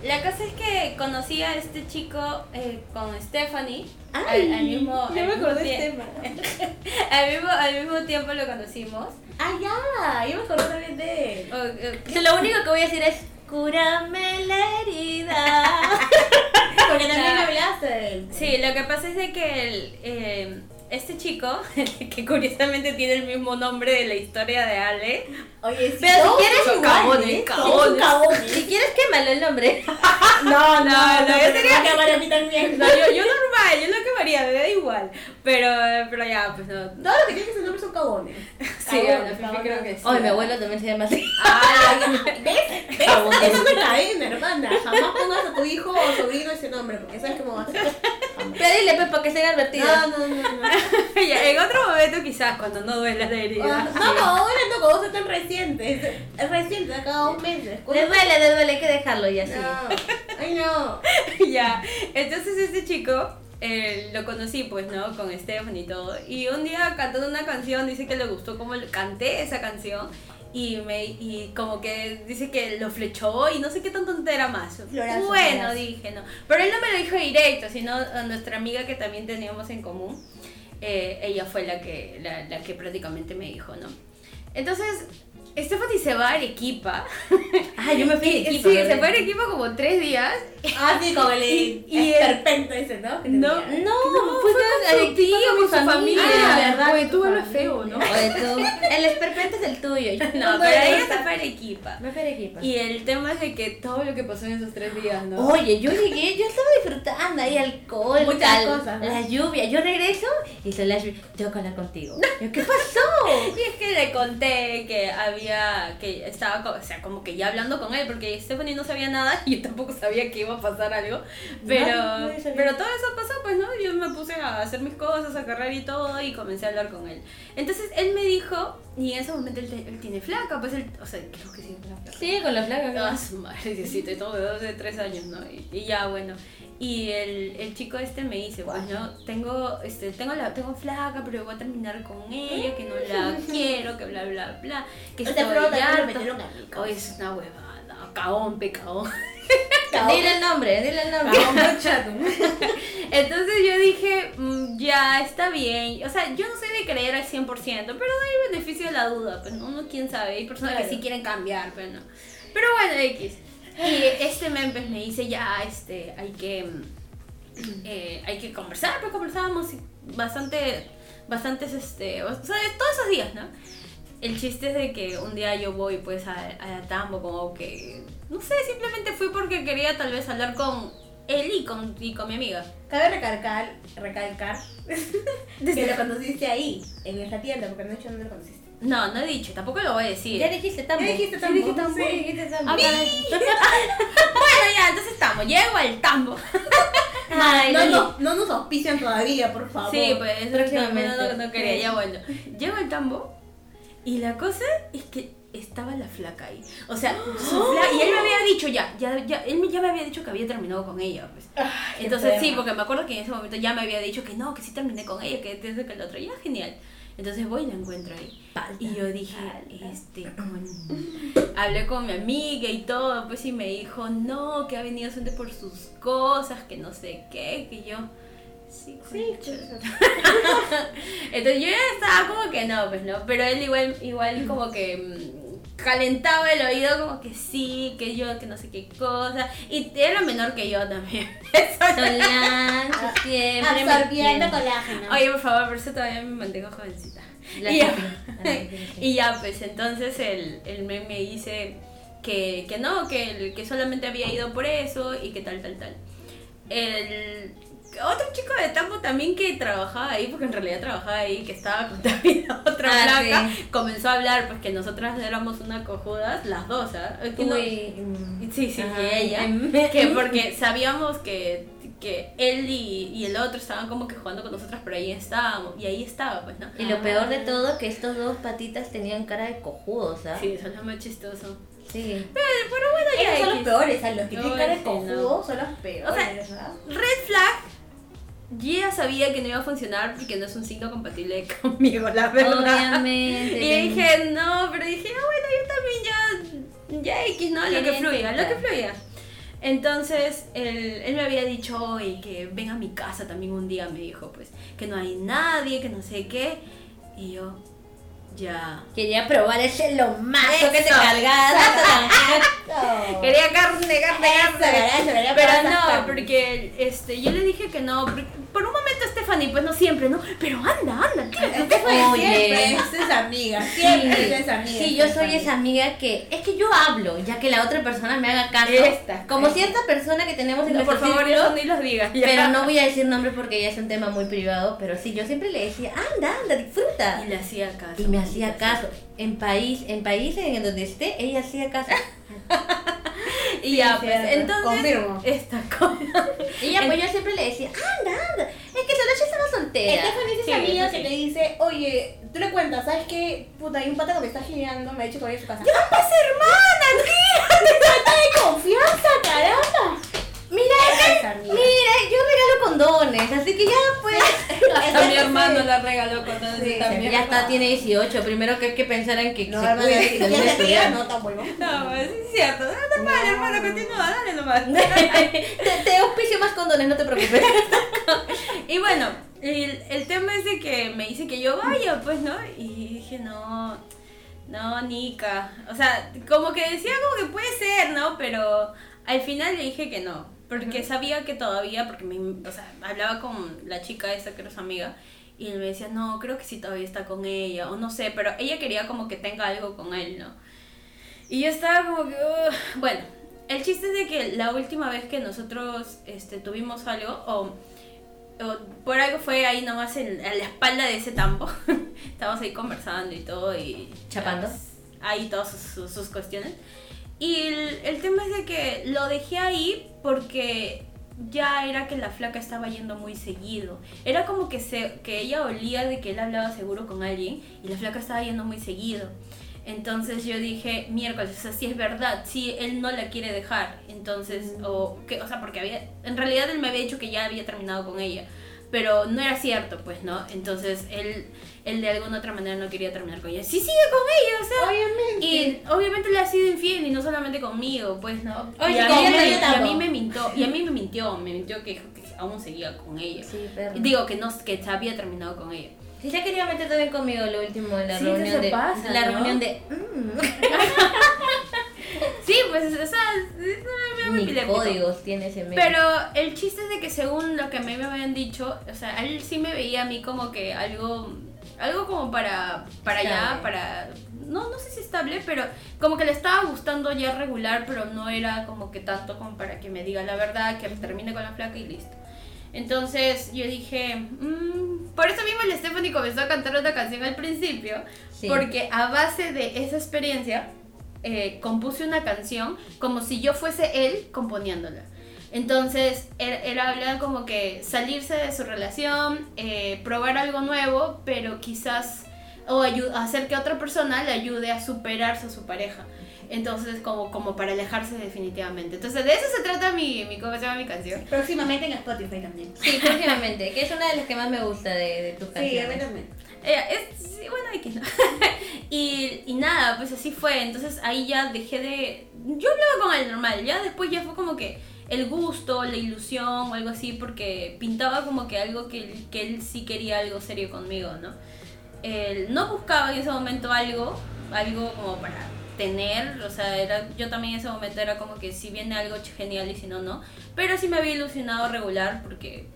la cosa es que conocí a este chico eh, con Stephanie. Ay, al, al mismo, ya al me mismo acordé de tie- al, mismo, al mismo tiempo lo conocimos. Ah, ya, yo me acuerdo también de él. O- eh, Entonces, lo único que voy a decir es: Cúrame la herida. Porque también hablaste de él. Sí, lo que pasa es de que el, eh, este chico, que curiosamente tiene el mismo nombre de la historia de Ale, Oye, sí. Pero si todos quieres igual, ¿eh? cagones. Si quieres, quémalo el nombre. No, no, no, yo tenía- me va a mí también. no, yo, yo normal, yo lo quemaría, me da igual, pero, pero ya, pues no. Todos los que tienen ese nombre son cagones. Sí, Fifi cagones. creo que sí. Ay, mi abuelo también se llama así. Ay, ¿ves? ¿Ves? Es una cadena, hermana. Jamás pongas a tu hijo o sobrino ese nombre, porque sabes cómo va a ser. Pero dile, Pepa, que sea advertido. No, no, no, no. Ya, en otro momento quizás, cuando no duela la herida. Ah, No, no, ahora no, como son tan recientes. Es reciente, cada dos meses. Le duele, le duele, hay que dejarlo ya así. No, ay no. ya, entonces este chico eh, lo conocí pues, ¿no? Con Stephanie y todo. Y un día cantando una canción, dice que le gustó cómo canté esa canción. y me y como que dice que lo flechó y no sé qué tan tontera más. Florazo, bueno, florazo. dije, no. Pero él no me lo dijo directo, sino a nuestra amiga que también teníamos en común. Eh, ella fue la que, la, la que prácticamente me dijo, ¿no? Entonces, Stephanie se va a Arequipa. Ah, yo me fui Y- de Sí, se fue a Arequipa como tres días. Ah, sí, como el Y- ese, ¿no? No. No, No, fue fue con con su Arequipa tío, con mi con su familia. Ah, ¿verdad? Oye, tú familia. feo, ¿no? Oye, tú, el esperpento es el tuyo. Yo No, pero ella se fue a Arequipa. Me fui a Arequipa. Y el tema es de que todo lo que pasó en esos tres días, ¿no? Oye, yo llegué, yo estaba disfrutando ahí alcohol, Muchas tal, cosas, ¿no? la lluvia. Yo regreso y son las lluvia. Tengo que hablar contigo. Yo, ¿Qué pasó? Y es que le conté que había, que estaba, o sea, como que ya hablando con él, porque Stephanie no sabía nada y yo tampoco sabía que iba a pasar algo. Pero, nadie sabía. pero todo eso pasó, pues, ¿no? Yo me puse a hacer mis cosas, a cargar y todo, y comencé a hablar con él. Entonces él me dijo, y en ese momento él, él tiene flaca, pues él, o sea, creo que sí, flaca. Sí, con la flaca. Ah, su madre, Diosito, y todo de dos de tres años, ¿no? Y, y ya, bueno. Y el, el chico este me dice, bueno, tengo, este, tengo la, tengo flaca, pero voy a terminar con ella, que no la quiero, que bla bla bla, que O estoy pero harto. Hoy es una huevada, caón, pecaón. Dile el nombre, dile el nombre. Entonces yo dije, mm, ya está bien. O sea, yo no soy de creer al 100%, pero doy beneficio de la duda. Pues ¿no? uno quién sabe. Hay personas Claro. que sí quieren cambiar, pero no. Pero bueno, X. Y este Mempes me dice, ya, este, hay que, mm, eh, hay que conversar. Pues conversábamos bastante, bastantes, este, o sea, todos esos días, ¿no? El chiste es de que un día yo voy pues a, a Tambo como que, no sé, simplemente fui porque quería tal vez hablar con él y con, y con mi amiga. Cabe recalcar, recalcar que lo conociste ahí, en esa tienda, porque no he dicho dónde lo conociste. No, no he dicho, tampoco lo voy a decir. Ya dijiste tambo. Ya dijiste Sí, tambo, dijiste tambo, sí. dijiste tambo. Ah, bueno, ya, entonces estamos. Llego al tambo. Ay, no, no, no, no nos auspician todavía, por favor. Sí, pues no, no, no quería, ya bueno. Llego al tambo y la cosa es que estaba la flaca ahí. O sea, su fla- y él me había dicho ya, ya, ya, él me- ya me había dicho que había terminado con ella, pues. Entonces sí, porque me acuerdo que en ese momento ya me había dicho que no, que sí terminé con ella, que este, que el otro, ya genial. Entonces voy y la encuentro ahí. Y yo dije, este, con- hablé con mi amiga y todo, pues y me dijo, no, que ha venido gente por sus cosas, que no sé qué, que yo, sí, Sí, concha". sí. Entonces yo ya estaba como que no, pues no, pero él igual, igual como que mm, calentaba el oído como que sí, que yo, que no sé qué cosa, y era menor que yo también. Solange, siempre Absorbiendo colágeno. Oye, por favor, por eso todavía me mantengo jovencita. La y, ya, y ya, pues entonces el, el meme me dice que, que no, que, que solamente había ido por eso y que tal, tal, tal. El otro chico de Tambo también que trabajaba ahí, porque en realidad trabajaba ahí, que estaba con también la otra Ah, placa, sí. comenzó a hablar, pues que nosotras éramos una cojudas, las dos, ¿ah? No- mm, Sí, sí, ajá, que ella. em- Que porque sabíamos que, que él y, y el otro estaban como que jugando con nosotras, pero ahí estábamos. Y ahí estaba, pues, ¿no? Y lo peor de todo que estos dos patitas tenían cara de cojudos, ¿ah? Sí, eso es lo más chistoso. Sí. Pero, pero bueno, ya. Ellos son los peores, a los que tienen cara de sí, cojudo son los peores, O sea. Red flag. Yo ya sabía que no iba a funcionar porque no es un signo compatible conmigo, la verdad. Obviamente. Y dije, no, pero dije, ah, bueno, yo también ya, ya X, ¿no? Lo que fluya, lo que fluya. Entonces, él, él me había dicho hoy que ven a mi casa también un día, me dijo, pues, que no hay nadie, que no sé qué. Y yo, ya. Quería probar ese lomazo que te cargaba. Quería carne, carne, carne. Pero no, porque este, yo le dije que no. Por un momento, Stephanie, pues no siempre, ¿no? Pero anda, anda. Oye. Siempre es amiga, siempre es esa amiga. Sí, yo soy esa amiga que es que yo hablo, ya que la otra persona me haga caso. Esta. como cierta persona que tenemos en No, por favor, círculo, eso ni los digas. Pero no voy a decir nombres porque ya es un tema muy privado, pero sí, yo siempre le decía, anda, anda, disfruta. Y le hacía caso. Y me hacía caso. En país, en países en donde esté, ella hacía caso. Y ya, Sí, pues, cierto. entonces. Confirmo. Esta cosa. Y ya, pues yo siempre le decía, anda, anda. Es que Solange estaba soltera. Stephanie es esa Sí, amiga sí, que te dice, oye, tú le cuentas, ¿sabes qué? Puta, hay un pata que me está girando, me ha dicho que vaya a su casa. ¡Ya, pues, hermana, tía! ¡Falta de confianza, caramba! Mira, Esa mira, yo regalo condones, así que ya pues. A mi hermana mamá no la regaló con todo Sí, mierda. Ya está, tiene 18. Primero que hay que pensar en que No, se hermano, cuide, ya no tan bueno. No, sí es cierto. No, normal, hermano, continúa, dale nomás. te, te auspicio más condones, no te preocupes. Y bueno, el, el tema es de que me dice que yo vaya, pues, ¿no? Y dije, no, no, Nika. O sea, como que decía como que puede ser, ¿no? Pero al final le dije que no. Porque sabía que todavía, porque me, o sea, hablaba con la chica esta que era su amiga. Y él me decía, no, creo que sí todavía está con ella, o no sé, pero ella quería como que tenga algo con él, ¿no? Y yo estaba como que, bueno, el chiste es de que la última vez que nosotros este, tuvimos algo, o, o por algo fue ahí nomás en, la espalda de ese tambo, estábamos ahí conversando y todo, y Chapando. ahí todas sus, sus- sus cuestiones. Y el, el tema es de que lo dejé ahí porque ya era que la flaca estaba yendo muy seguido. Era como que, se, que ella olía de que él hablaba seguro con alguien y la flaca estaba yendo muy seguido. Entonces yo dije, miércoles, o sea, si es verdad, si él no la quiere dejar. Entonces, o, que, o sea, porque había, en realidad él me había dicho que ya había terminado con ella. Pero no era cierto, pues, ¿no? Entonces él, él de alguna otra manera no quería terminar con ella. Sí, sigue con ella, o sea. Obviamente. Y obviamente le ha sido infiel y no solamente conmigo, pues no. Oye, y, a mí, me- y a tampoco. mí me mintió, y a mí me mintió, me mintió que aún seguía con ella. Sí, perro. Digo que no, que había terminado con ella. Si se quería meter también conmigo lo último en la Sí, reunión de. pasa, la ¿no? reunión de. mm, Sí, pues, o sea, es una Ni códigos tiene ese meme. Pero el chiste es de que según lo que a mí me habían dicho, o sea, él sí me veía a mí como que algo, algo como para, para allá, para, no, no sé si estable, pero como que le estaba gustando ya regular, pero no era como que tanto como para que me diga la verdad, que termine con la flaca y listo. Entonces yo dije, mm, por eso mismo el Stephanie comenzó a cantar otra canción al principio, Sí. porque a base de esa experiencia eh, compuse una canción como si yo fuese él componiéndola. Entonces era, era hablar como que salirse de su relación, eh, probar algo nuevo, pero quizás o hacer que otra persona le ayude a superarse a su pareja. Entonces como, como para alejarse definitivamente. Entonces de eso se trata mi, mi ¿cómo se llama mi canción? Próximamente en Spotify también. Sí, próximamente, que es una de las que más me gusta de, de tus Sí, a mí canciones. también. Eh, es, bueno, hay que no. y, nada, pues así fue. Entonces ahí ya dejé de. Yo hablaba con él normal, ya después ya fue como que el gusto, la ilusión o algo así, porque pintaba como que algo que, que él sí quería algo serio conmigo, ¿no? Él no buscaba en ese momento algo, algo como para tener, o sea, era, yo también en ese momento era como que si viene algo genial y si no, no. Pero sí me había ilusionado regular porque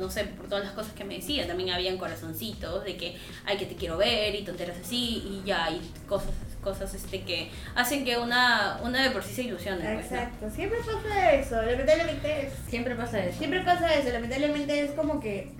no sé, por todas las cosas que me decía, también habían corazoncitos de que, ay, que te quiero ver y tonteras así y ya, y cosas, cosas este que hacen que una, una de por sí se ilusione. pues, ¿no? Exacto, siempre pasa eso. Lamentablemente es Siempre pasa eso. Siempre pasa eso, lamentablemente es como que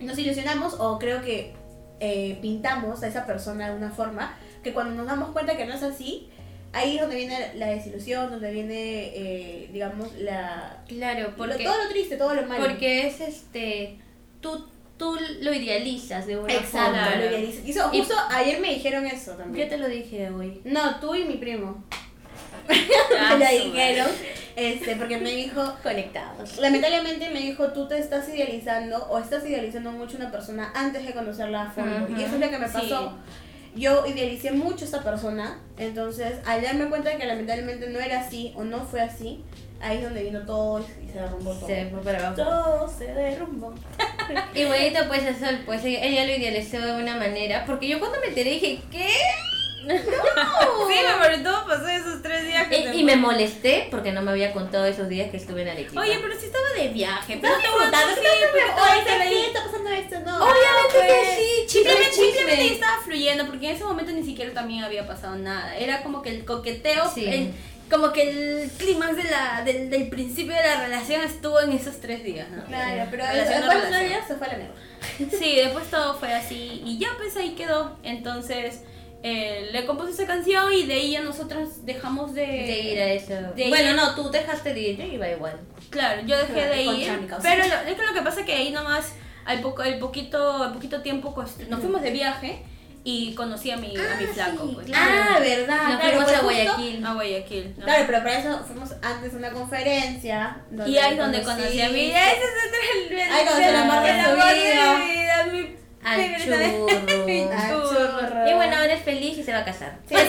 nos ilusionamos o creo que eh, pintamos a esa persona de una forma que cuando nos damos cuenta que no es así, ahí es donde viene la desilusión, donde viene, eh, digamos, la... Claro, lo- porque, todo lo triste, todo lo malo. porque es este. Tú, tú lo idealizas de una Exacto, forma. lo idealizo. Hizo- Y- justo ayer me dijeron eso Yo también. te lo dije hoy. No, tú y mi primo. Ah, me lo su dijeron, este, porque me dijo, Conectados. Lamentablemente me dijo, tú te estás idealizando o estás idealizando mucho una persona antes de conocerla a fondo. Y eso es lo que me sí. Yo idealicé mucho a esta persona, entonces al darme cuenta de que lamentablemente no era así o no fue así, ahí es donde vino todo y se derrumbó todo. Se fue para abajo. Todo se derrumbó. Y bonito pues eso, pues ella ella lo idealizó de una manera, porque yo cuando me enteré dije, ¿qué? Sí, me todo pasó esos tres días que se y me molesté porque no me había contado esos días que estuve en Arequipa. Oye, pero si estaba de viaje, pero Estás disfrutando, estaba oye, ahí. ¿qué está pasando esto? No. Obviamente pues, que sí, chisme, Simplemente, simplemente estaba fluyendo, porque en ese momento ni siquiera también había pasado nada. Era como que el coqueteo, Sí. el- como que el clímax de la, del, del principio de la relación estuvo en esos tres días, ¿no? Claro, pero no después de se fue a la mierda. Sí, después todo fue así y ya pues ahí quedó. Entonces eh, le compuse esa canción y de ahí ya nosotros dejamos de, de ir a eso. de bueno, ir- no, tú dejaste de ir, yo iba igual. Claro, yo dejé de ir, pero lo, es que lo que pasa es que ahí nomás al poco, al poquito, al poquito tiempo nos fuimos de viaje y conocí a mi, a mi flaco, pues. Ah, verdad. Nos claro, fuimos pues a justo- Guayaquil. A Guayaquil. ¿no? Claro, pero para eso fuimos antes a una conferencia. y ahí es donde conocí a mi. Ese es el, el, el amor de el vida. mi vida, mi Al churro. Al churro. Y bueno, ahora es feliz y se va a casar. Sí.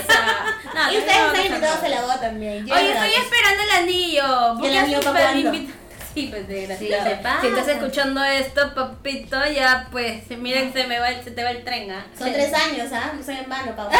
No, y ustedes no, están invitados a la boda también. Oye, estoy esperando el anillo. ¿Por ¿Y el qué invitar? Sí, pues de Sí. Si estás escuchando esto, papito, ya pues, miren, se me va el, se te va el tren, ¿ah? Son tres años, ¿ah? No soy en vano, cabrón.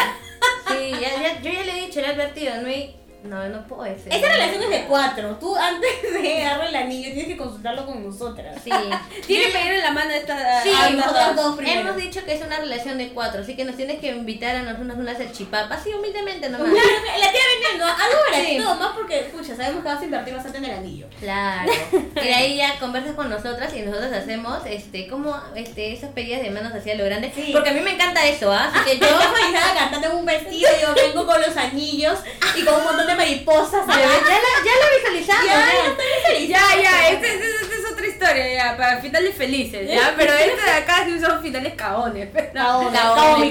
Sí, ya, ya, yo ya le he dicho, le he advertido, no hay... No, no puedo decir. Esta relación es de cuatro. Tú antes de darle el anillo tienes que consultarlo con nosotras. Sí. Tiene que pedirle la mano a esta. Sí, a estas dos. Hemos dicho que es una relación de cuatro, así que nos tienes que invitar a nosotros unas salchipapas, así humildemente nomás. Claro, la tía vendiendo algo Sí. baratito, más porque, pucha, sabemos que vas a invertir bastante en el anillo. Claro. Y de ahí ya conversas con nosotras y nosotros hacemos este como este esas pedidas de manos hacia lo grande. Sí. Porque a mí me encanta eso, ¿ah? Así que Yo yo cantando un vestido, yo vengo con los anillos y con un montón de mariposas. ya, la, ya lo visualizamos. Ya, ya. Ya, ya, esta es, esta es otra historia, ya, para finales felices, ya, pero este de acá sí son finales causa, cabón. cabón,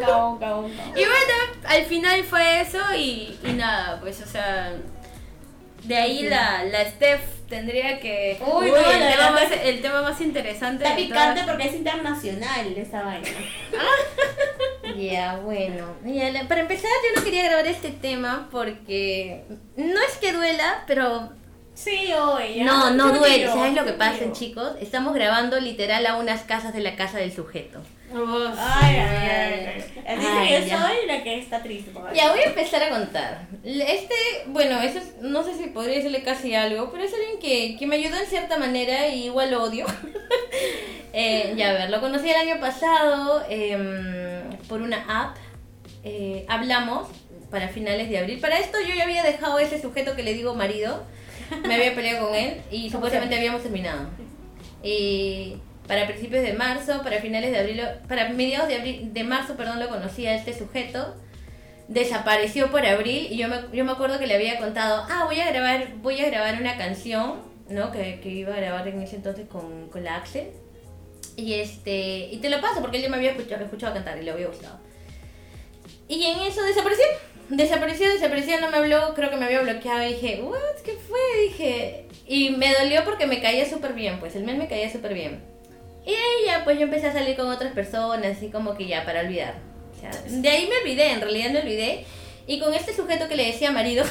cabón, cabón. Y bueno, al final fue eso y, y nada, pues, o sea, de ahí la, la Steph tendría que... Uy, Uy, no, el, la tema verdad más, el tema más interesante Está de picante todas. porque es internacional esa vaina. Ya, bueno. Ya, la- para empezar, yo no quería grabar este tema porque no es que duela, pero Sí, oye. no, no Yo duele. ¿Sabes lo que pasa, chicos? Estamos grabando literal a unas casas de la casa del sujeto. Uf, Ay, ay, ay. ay. Dice Ay, que yo ya. soy la que está triste. por. Ya, voy a empezar a contar. Este, bueno, eso es- no sé si podría decirle casi algo, pero es alguien que, que me ayudó en cierta manera y igual lo odio. Eh, ya, a ver, lo conocí el año pasado em, por una app. Eh, hablamos para finales de abril. Para esto yo ya había dejado a ese sujeto que le digo marido. Me había peleado con él y supuestamente habíamos terminado. Y para principios de marzo, para finales de abril, para mediados de abril, de marzo, perdón, lo conocí a este sujeto. Desapareció por abril y yo me, yo me acuerdo que le había contado, ah, voy a grabar, voy a grabar una canción, ¿no? Que, que iba a grabar en ese entonces con, con la Axel. Y este, y te lo paso porque él ya me había escuchado, escuchado cantar y le había gustado. Y en eso desapareció. Desapareció, desapareció, no me habló, creo que me había bloqueado y dije, what, ¿qué fue? Dije, y me dolió porque me caía súper bien, pues el mes me caía súper bien. Y ahí ya, pues yo empecé a salir con otras personas, así como que ya, para olvidar. De ahí me olvidé, en realidad me olvidé. Y con este sujeto que le decía marido,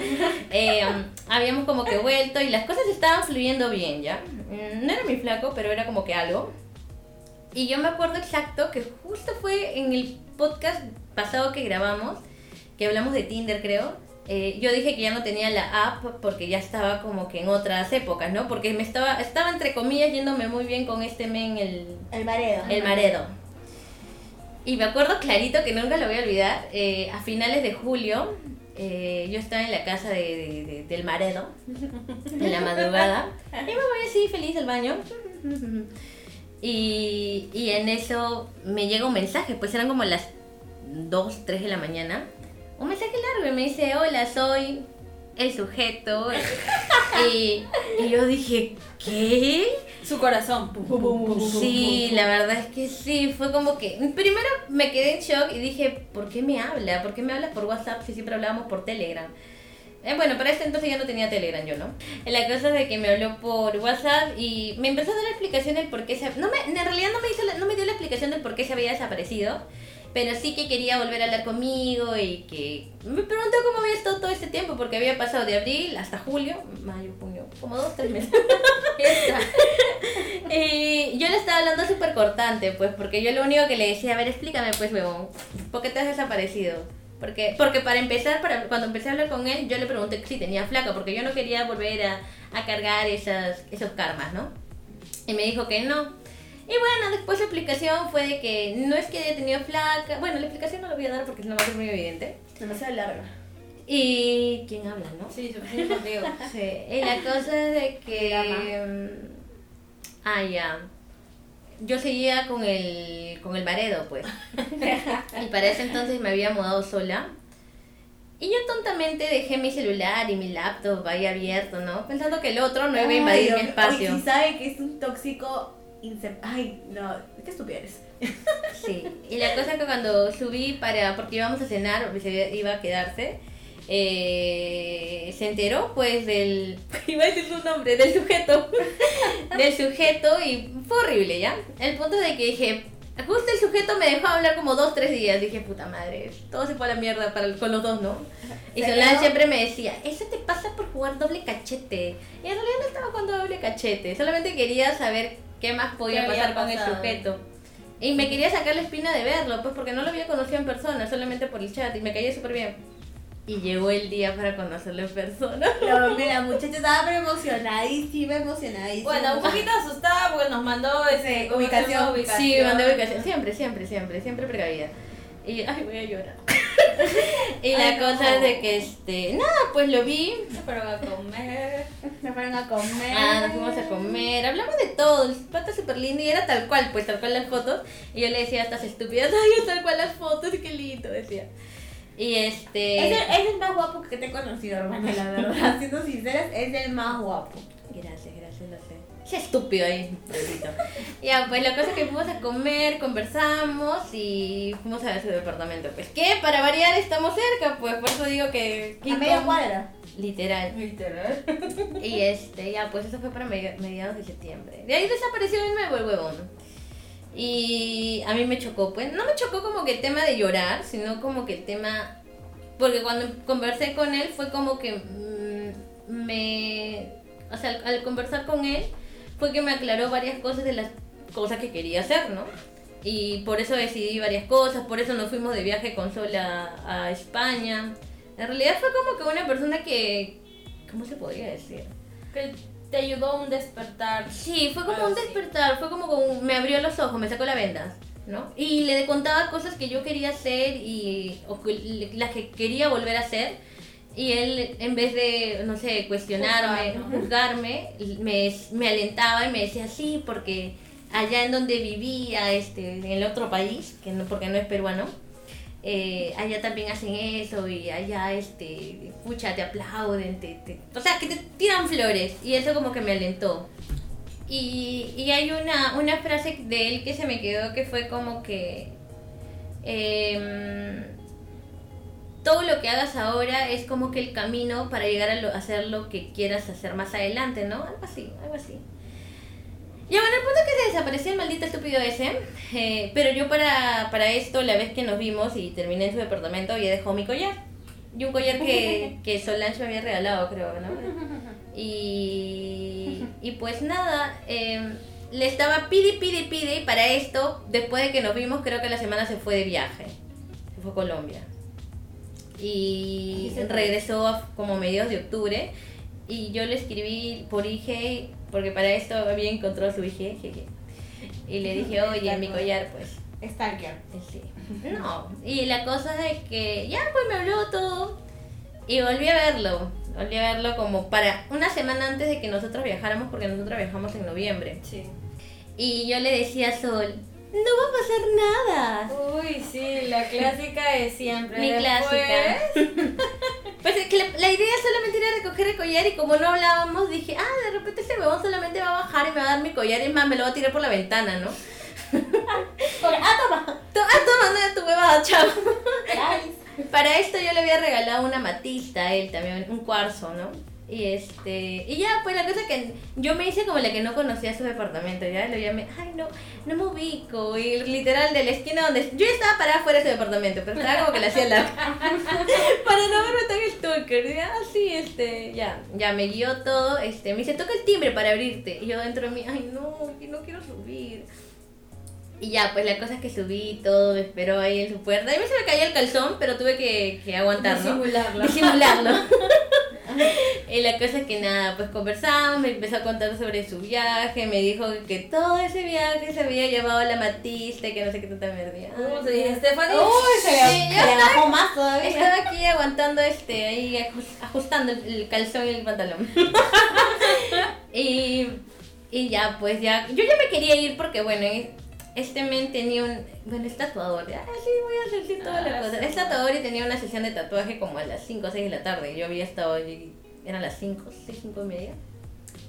eh, habíamos como que vuelto y las cosas estaban fluyendo bien, ¿ya? Mm, No era mi flaco, pero era como que algo. Y yo me acuerdo exacto que justo fue en el podcast pasado que grabamos, que hablamos de Tinder, creo. eh, yo dije que ya no tenía la app porque ya estaba como que en otras épocas, ¿no? Porque me estaba, estaba entre comillas yéndome muy bien con este men, el, El maredo. el Maredo. Y me acuerdo clarito que nunca lo voy a olvidar. eh, a finales de julio, eh, yo estaba en la casa de, de- de- del Maredo, en la madrugada. Y me voy así feliz al baño. Y, y en eso me llega un mensaje, pues eran como las 2, 3 de la mañana. Un mensaje largo y me dice, hola, soy el sujeto. y, y yo dije, ¿qué? Su corazón. Sí, la verdad es que sí, fue como que... Primero me quedé en shock y dije, ¿por qué me habla? ¿Por qué me hablas por WhatsApp si siempre hablábamos por Telegram? Eh, bueno, para este entonces ya no tenía Telegram yo, ¿no? La cosa es de que me habló por WhatsApp y me empezó a dar la explicación del por qué se... No me, en realidad no me, hizo la- no me dio la explicación del por qué se había desaparecido, pero sí que quería volver a hablar conmigo y que... Me preguntó cómo había estado todo este tiempo, porque había pasado de abril hasta julio, mayo, junio, como dos, tres meses. Y yo le estaba hablando súper cortante, pues, porque yo lo único que le decía, a ver, explícame, pues, huevón, ¿por qué te has desaparecido? Porque, porque para empezar, para, cuando empecé a hablar con él, yo le pregunté si tenía flaca, porque yo no quería volver a, a cargar esas, esos karmas, ¿no? Y me dijo que no. Y bueno, después la explicación fue de que no es que haya tenido flaca. Bueno, la explicación no la voy a dar porque no va a ser muy evidente. Demasiado larga. Y. ¿Quién habla, no? Sí, suficiente contigo. Sí, y la cosa es de que... Mm, Ah, ya. Yo seguía con el, con el Maredo, pues. y para ese entonces me había mudado sola. Y yo tontamente dejé mi celular y mi laptop ahí abierto, ¿no? Pensando que el otro no iba a invadir mi espacio. si sabe que es un tóxico. Ay, no, qué estúpido eres. Sí, y la cosa es que cuando subí para, porque íbamos a cenar, porque se iba a quedarse, eh, se enteró pues del, iba a decir su nombre, del sujeto, del sujeto y fue horrible, ¿ya? El punto de que dije, justo el sujeto me dejó hablar como dos, tres días, dije, puta madre, todo se fue a la mierda para, con los dos, ¿no? Y. Solán siempre me decía, eso te pasa por jugar doble cachete. Y en realidad no estaba jugando doble cachete, solamente quería saber qué más podía ¿Qué había pasar con el sujeto. Y me quería sacar la espina de verlo, pues porque no lo había conocido en persona, solamente por el chat, y me caía súper bien. Y llegó el día para conocerlo en persona. No, mira, la muchacha estaba pero emocionadísima, emocionadísima. Bueno, un poquito asustada porque nos mandó ese, Sí, ubicación. Sí, mandé ubicación. Siempre, siempre, siempre, siempre precavida. Y ay, voy a llorar. y la Ay, no. cosa es de que, este, nada, pues lo vi. Se fueron a comer. Me fueron a comer. Ah, nos fuimos a comer, hablamos de todo, el pata súper lindo y era tal cual, pues tal cual las fotos. Y yo le decía a estas estúpidas, ay, tal cual las fotos, qué lindo, decía. Y este... Es el, es el más guapo que te he conocido, hermana, la verdad. Siendo sinceras, es el más guapo. Gracias, gracias, lo sé. Qué estúpido ahí, ya, pues la cosa es que fuimos a comer, conversamos y fuimos a ver su departamento. Pues que para variar estamos cerca, pues por eso digo que... A media cuadra. Literal. Literal. Y este, ya, pues eso fue para medi- mediados de septiembre. De ahí desapareció de nuevo el huevón. Y a mí me chocó, pues, no me chocó como que el tema de llorar, sino como que el tema... Porque cuando conversé con él fue como que mm, me... O sea, al, al conversar con él fue que me aclaró varias cosas de las cosas que quería hacer, ¿no? Y por eso decidí varias cosas, por eso nos fuimos de viaje con Sol a, a España. En realidad fue como que una persona que... ¿Cómo se podría decir? Que te ayudó un despertar. Sí, fue como Algo un así. despertar, fue como, como me abrió los ojos, me sacó la venda, ¿no? Y le contaba cosas que yo quería hacer y o las que quería volver a hacer. Y él, en vez de, no sé, cuestionarme, Juzgar, ¿no? juzgarme, me, me alentaba y me decía, sí, porque allá en donde vivía, este, en el otro país, que no, porque no es peruano, eh, allá también hacen eso y allá, este, pucha, te aplauden, te, o sea, que te tiran flores y eso como que me alentó. Y, y hay una, una frase de él que se me quedó que fue como que em, todo lo que hagas ahora es como que el camino para llegar a hacer lo que quieras hacer más adelante, ¿no? Algo así, algo así. Y bueno, el punto es que se desapareció el maldito estúpido ese. eh, pero yo para, para esto, la vez que nos vimos y terminé en su departamento, ya dejó mi collar. Y un collar que, que Solange me había regalado, creo, ¿no? Y, y pues nada, eh, le estaba pide, pide, pide. Y para esto, después de que nos vimos, creo que la semana se fue de viaje. Se fue a Colombia. Y regresó a como mediados de octubre. Y yo le escribí por IG, porque para esto había encontrado su jeje. Y le dije, oye, mi collar, pues. Stalker. Sí. No, y la cosa es que ya pues me habló todo y volví a verlo. Volví a verlo como para una semana antes de que nosotros viajáramos, porque nosotros viajamos en noviembre. Sí. Y yo le decía a Sol, no va a pasar nada. Uy, sí, la clásica de siempre. Mi Después- clásica. Pues es que la, la idea solamente era recoger el collar y como no hablábamos dije, ah, de repente este huevón solamente va a bajar y me va a dar mi collar y más me lo va a tirar por la ventana, ¿no? Ah, toma. To- Ah, toma, no, tu huevada, chao. Para esto yo le había regalado una matista a él también, un cuarzo, ¿no? Y este, y ya, pues la cosa que yo me hice como la que no conocía su departamento, ya lo llamé, ay no, no me ubico, y literal de la esquina donde, yo estaba parada fuera de su departamento, pero estaba como que le hacía la, para no verme tan stalker, ya, así, este, ya, ya me guió todo, este, me dice, toca el timbre para abrirte, y yo dentro de mí, ay no, que no quiero subir. Y ya, pues la cosa es que subí todo, me esperó ahí en su puerta. A mí se me caía el calzón, pero tuve que, que aguantar, ¿no? Disimularlo. Disimularlo. y la cosa es que nada, pues conversamos, me empezó a contar sobre su viaje, me dijo que todo ese viaje se había llevado la matista y que no sé qué tanta mierda. ¿Cómo se dice? Stephanie. Uy, se Sí, le bajó más todavía. Estaba aquí aguantando este, ahí ajus- ajustando el, el calzón y el pantalón. y, y ya, pues ya, yo ya me quería ir porque bueno, eh, este men tenía un, bueno, es tatuador, ya, sí, voy a decir toda la Ah, cosa. sí. Es tatuador y tenía una sesión de tatuaje como a las 5 o 6 de la tarde. Yo había estado, allí- eran las 5, 6, 5 y media.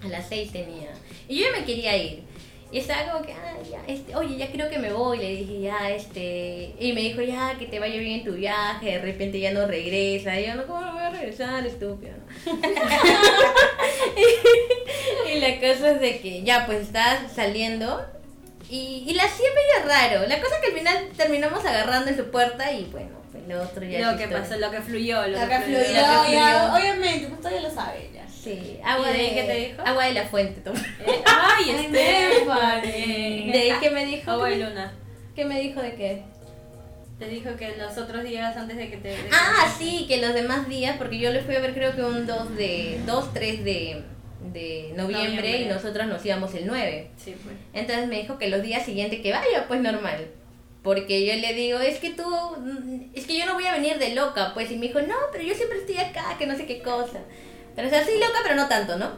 A las 6 tenía. Y yo ya me quería ir. Y estaba como que, ah, ya, este, oye, ya creo que me voy. Le dije, ya, este. Y me dijo, ya, que te vaya bien en tu viaje. De repente ya no regresa. Y yo, no, ¿cómo no voy a regresar, estúpido? y, la cosa es de que ya, pues estaba saliendo. Y, y la hacía medio raro. La cosa que al final terminamos agarrando en su puerta y bueno, pues lo otro ya. Lo que pasó, lo que fluyó, lo, Lo que fluyó, lo que ya, fluyó. obviamente, pues todavía lo sabe ya. Sí, agua ¿Y de de, qué te dijo? Agua de la fuente, toma. Eh, Ay, Stephanie. ¿De ahí qué me dijo? Agua de luna. ¿Qué me dijo de qué? Te dijo que los otros días antes de que te... de que- Ah, sí, que los demás días, porque yo le fui a ver creo que un 2 de 2, 3 de, de noviembre, Noviembre. y nosotros nos íbamos el 9. Sí, pues. Entonces me dijo que los días siguientes que vaya, pues normal. Porque yo le digo, es que tú, mm, es que yo no voy a venir de loca, pues. Y me dijo, no, pero yo siempre estoy acá, que no sé qué cosa. Pero o sea, sí loca, pero no tanto, ¿no?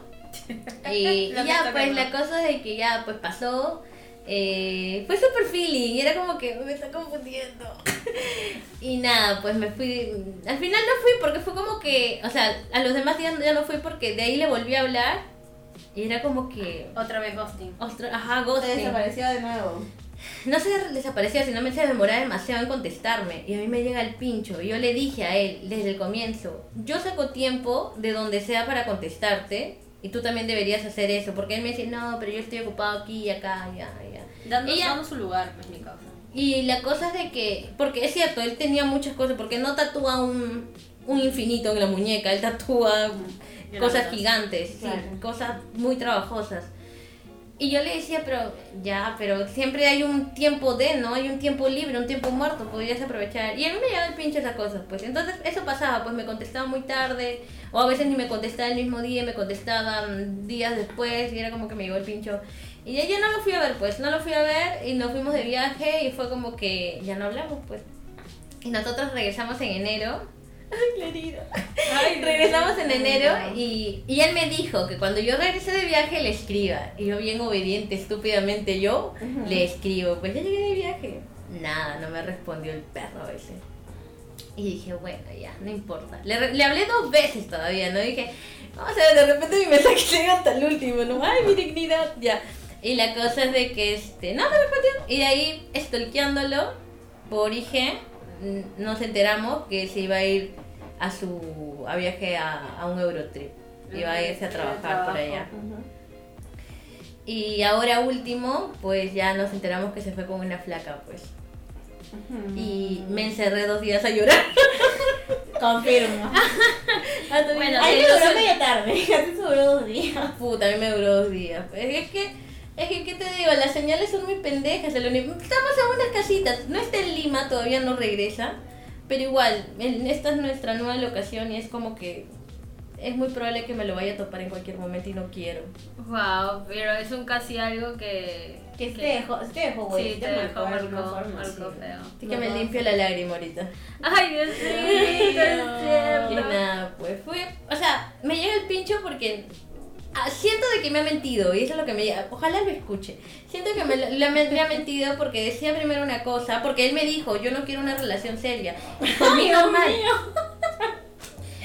Y, ya, pues la cosa es de que ya, pues pasó. Eh, fue super feeling, y era como que me está confundiendo. y nada, pues me fui. Al final no fui porque fue como que, o sea, a los demás días ya no fui porque de ahí le volví a hablar. Y era como que. Otra vez ghosting. Ajá, Se ghosting. desapareció de nuevo. No se desaparecía, sino me se demoraba demasiado en contestarme. Y a mí me llega el pincho. Y yo le dije a él desde el comienzo, yo saco tiempo de donde sea para contestarte. Y tú también deberías hacer eso. Porque él me dice, no, pero yo estoy ocupado aquí y acá, ya, ya. Dando, dando su lugar, pues mi causa. Y la cosa es de que, porque es cierto, él tenía muchas cosas, porque no tatúa un, un infinito en la muñeca, él tatúa cosas gigantes, sí, cosas muy trabajosas. Y yo le decía, pero ya, pero siempre hay un tiempo de, ¿no? Hay un tiempo libre, un tiempo muerto, podrías aprovechar. Y a mí me llegaba el pinche esas cosas, pues. Entonces eso pasaba, pues me contestaba muy tarde, o a veces ni me contestaba el mismo día, me contestaban días después, y era como que me llegó el pincho. Y ya, ya no lo fui a ver, pues, no lo fui a ver, y nos fuimos de viaje, y fue como que ya no hablamos, pues. Y nosotros regresamos en enero. Ay, la herida. regresamos en enero y, y él me dijo que cuando yo regrese de viaje le escriba. Y yo bien obediente, estúpidamente yo, le escribo, pues ya llegué de viaje. Nada, no me respondió el perro ese. Y dije, bueno, ya, no importa. Le, le hablé dos veces todavía, ¿no? Dije, vamos a ver, de repente mi mensaje llega hasta el último, ¿no? Ay, mi dignidad, ya. Y la cosa es de que, este, no me respondió. Y de ahí, stalkeándolo por IG, nos enteramos que se iba a ir a su a viaje a, a un Eurotrip. Iba a irse a trabajar por allá. Y ahora último, pues ya nos enteramos que se fue con una flaca, pues. Y me encerré dos días a llorar. Confirmo. Bueno, A mí me duró media tarde. A se duró dos días. Puta, a mí me duró dos días. Es que, es que, ¿qué te digo? Las señales son muy pendejas. Estamos en unas casitas. No está en Lima, todavía no regresa. Pero igual, en- esta es nuestra nueva locación y es como que es muy probable que me lo vaya a topar en cualquier momento y no quiero. Wow, pero es un casi algo que... Que te dejó, te dejó, güey. Sí, te dejó, de alguna marcó, marcó feo. Así que me limpio la lágrima ahorita. Ay, Dios mío, Y nada, pues fue. O sea, me llega el pincho porque siento de que me ha mentido y eso es lo que me. Ojalá lo escuche. Siento que me, le- me- me ha mentido porque decía primero una cosa, porque él me dijo, yo no quiero una relación seria. Y por mí normal.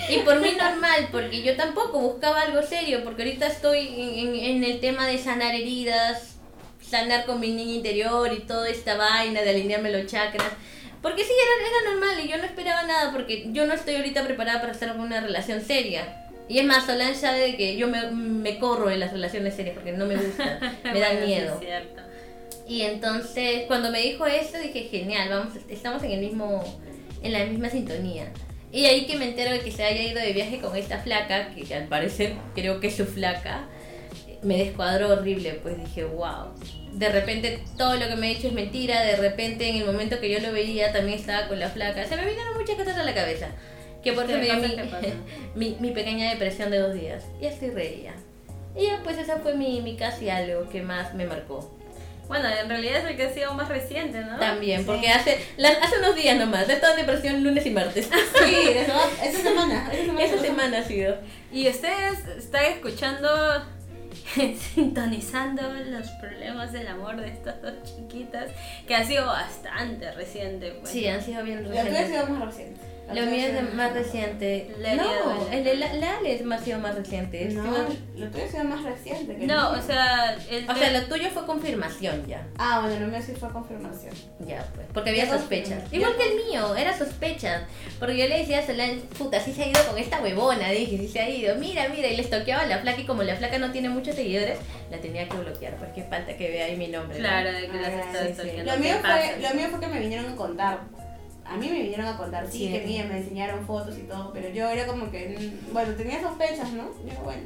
Y por mí normal, porque yo tampoco buscaba algo serio, porque ahorita estoy en, en- en el tema de sanar heridas, sanar con mi niña interior y toda esta vaina de alinearme los chakras. Porque sí, era, era normal y yo no esperaba nada, porque yo no estoy ahorita preparada para estar en una relación seria. Y es más, Solange sabe de que yo me, me corro de las relaciones serias porque no me gustan, me dan Bueno, sí, miedo. es cierto. Y entonces, cuando me dijo esto, dije, genial, vamos, estamos en el mismo, en la misma sintonía. Y ahí que me entero de que se haya ido de viaje con esta flaca, que al parecer creo que es su flaca, me descuadró horrible, pues dije, wow. De repente todo lo que me ha dicho es mentira, de repente en el momento que yo lo veía también estaba con la flaca. Se me vinieron muchas cosas a la cabeza. Que por ¿Qué eso me dio cosas mi, mi, mi pequeña depresión de dos días. Y así reía. Y ya pues esa fue mi, mi casi algo que más me marcó. Bueno, en realidad es el que ha sido más reciente, ¿no? También, porque hace, la- hace unos días nomás, he estado en depresión lunes y martes. Sí, eso, esa semana. Esa semana. Esa semana ha sido. Y ustedes están escuchando, sintonizando los problemas del amor de estas dos chiquitas, que ha sido bastante reciente. Pues. Sí, han sido bien La tuya ha recientes. sido más reciente. Lo mío es más reciente. La No, el de la, la es más, sido más reciente. No, lo tuyo ha sido más reciente que No, o sea, el O de- sea, lo tuyo fue confirmación ya. Ah, bueno, lo mío sí fue confirmación. Ya, pues. Porque había sospechas. Igual que el mío, era sospechas. Porque yo le decía a Solán, puta, sí se ha ido con esta huevona. Dije, sí se ha ido. Mira, mira. Y les toqueaba a la flaca. Y como la flaca no tiene muchos seguidores, la tenía que bloquear. Porque falta que vea ahí mi nombre. ¿no? Claro, de que las Ah, estás sí, sí. Lo ¿qué mío, fue, lo mío fue que me vinieron a contar. A mí me vinieron a contar, sí, Sí. que mía, me enseñaron fotos y todo, pero yo era como que, mm, bueno, tenía sospechas, ¿no? Yo, bueno,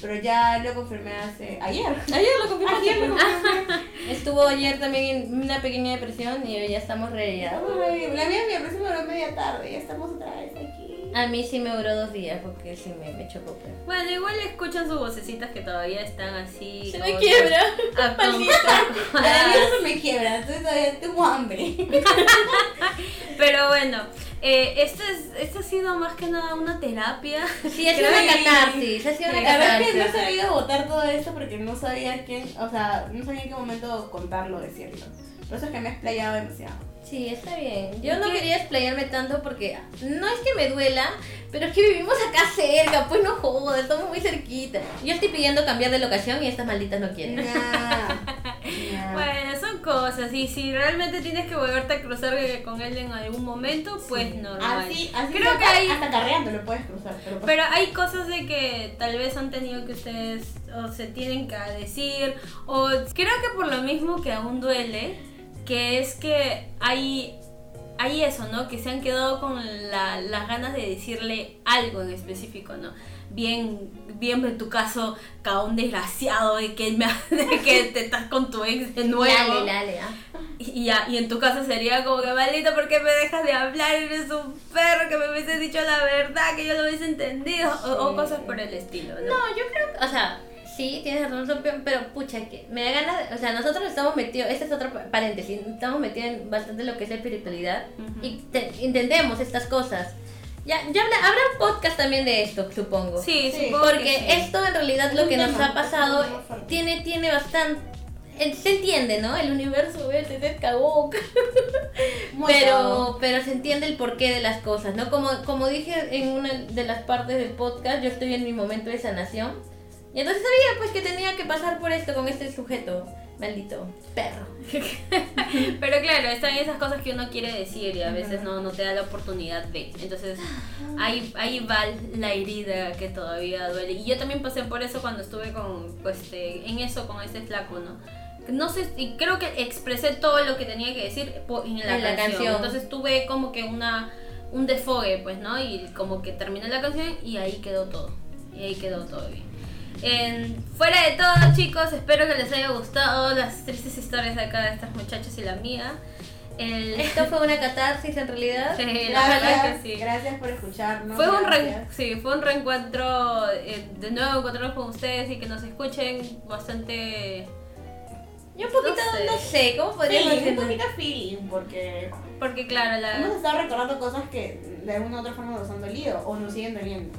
pero ya lo confirmé hace, ayer. Ayer lo confirmé. Ayer lo confirmé. Estuvo ayer también en una pequeña depresión y hoy ya estamos re ya. Ay, la mía me me duró media tarde, ya estamos otra vez aquí. A mí sí me duró dos días porque sí me, me chocó. pero- Bueno, igual escuchan sus vocecitas que todavía están así. Se me quiebra. A mía no se me quiebra, entonces todavía tengo hambre. Pero bueno, eh, esto, es, esto ha sido más que nada una terapia. Sí, ha sido una catarsis. Ha sido una La verdad es que no sabido votar todo esto porque no sabía quién, o sea, no sabía en qué momento contarlo, decirlo. Por eso es que me he explayado demasiado. Sí, está bien. Yo ¿Y no quería explayarme tanto porque no es que me duela, pero es que vivimos acá cerca, pues no jodas, estamos muy cerquita. Yo estoy pidiendo cambiar de locación y estas malditas no quieren. Bueno, son cosas. Y si realmente tienes que volverte a cruzar con él en algún momento, pues normal. Así, así Creo que hay- hasta carreando lo puedes cruzar, pero, pues- Pero hay cosas de que tal vez han tenido que ustedes o se tienen que decir o creo que por lo mismo que aún duele, que es que hay hay eso, ¿no? Que se han quedado con la- las ganas de decirle algo en específico, ¿no? Bien, bien en tu caso, cada un desgraciado de que, me, de que te estás con tu ex de nuevo. Dale, dale, ah. Y, ya, y en tu caso sería como que maldito, ¿por qué me dejas de hablar? Eres un perro que me hubiese dicho la verdad, que yo lo hubiese entendido, o, o cosas por el estilo, ¿no? No, yo creo que, o sea, sí, tienes razón, pero pucha, que me da ganas, de- o sea, nosotros estamos metidos, este es otro pa- paréntesis, estamos metidos en bastante lo que es la espiritualidad y te- entendemos estas cosas. Ya, ya habla- habrá un podcast también de esto, supongo. Sí, Sí, Porque sí. esto en realidad Es lo que nos ha pasado es tiene, tiene bastante... Se entiende, ¿no? El universo ve tener cagón. Pero, pero se entiende el porqué de las cosas, ¿no? Como, como dije en una de las partes del podcast, yo estoy en mi momento de sanación. Y entonces sabía pues que tenía que pasar por esto con este sujeto. Maldito perro. Pero claro, están esas cosas que uno quiere decir y a veces no, no te da la oportunidad de. Entonces ahí, ahí va la herida que todavía duele. Y yo también pasé por eso cuando estuve con, pues, este, en eso con ese flaco, ¿no? No sé, y creo que expresé todo lo que tenía que decir en la, En la canción. canción. Entonces tuve como que una un desfogue, pues, ¿no? Y como que terminé la canción y ahí quedó todo. Y ahí quedó todo bien. En- fuera de todo, chicos, espero que les haya gustado las tristes historias de acá de estas muchachas y la mía. El- Esto fue una catarsis en realidad. Sí, la verdad Gracias, que sí. gracias por escucharnos. Fue un, re- sí, fue un reencuentro, eh, de nuevo encontrarnos con ustedes y que nos escuchen bastante... Yo un poquito, No no sé. sé, ¿cómo podríamos Feeling, un poquito feeling, porque Porque claro, la... hemos estado recordando cosas que de alguna u otra forma nos han dolido o nos siguen doliendo.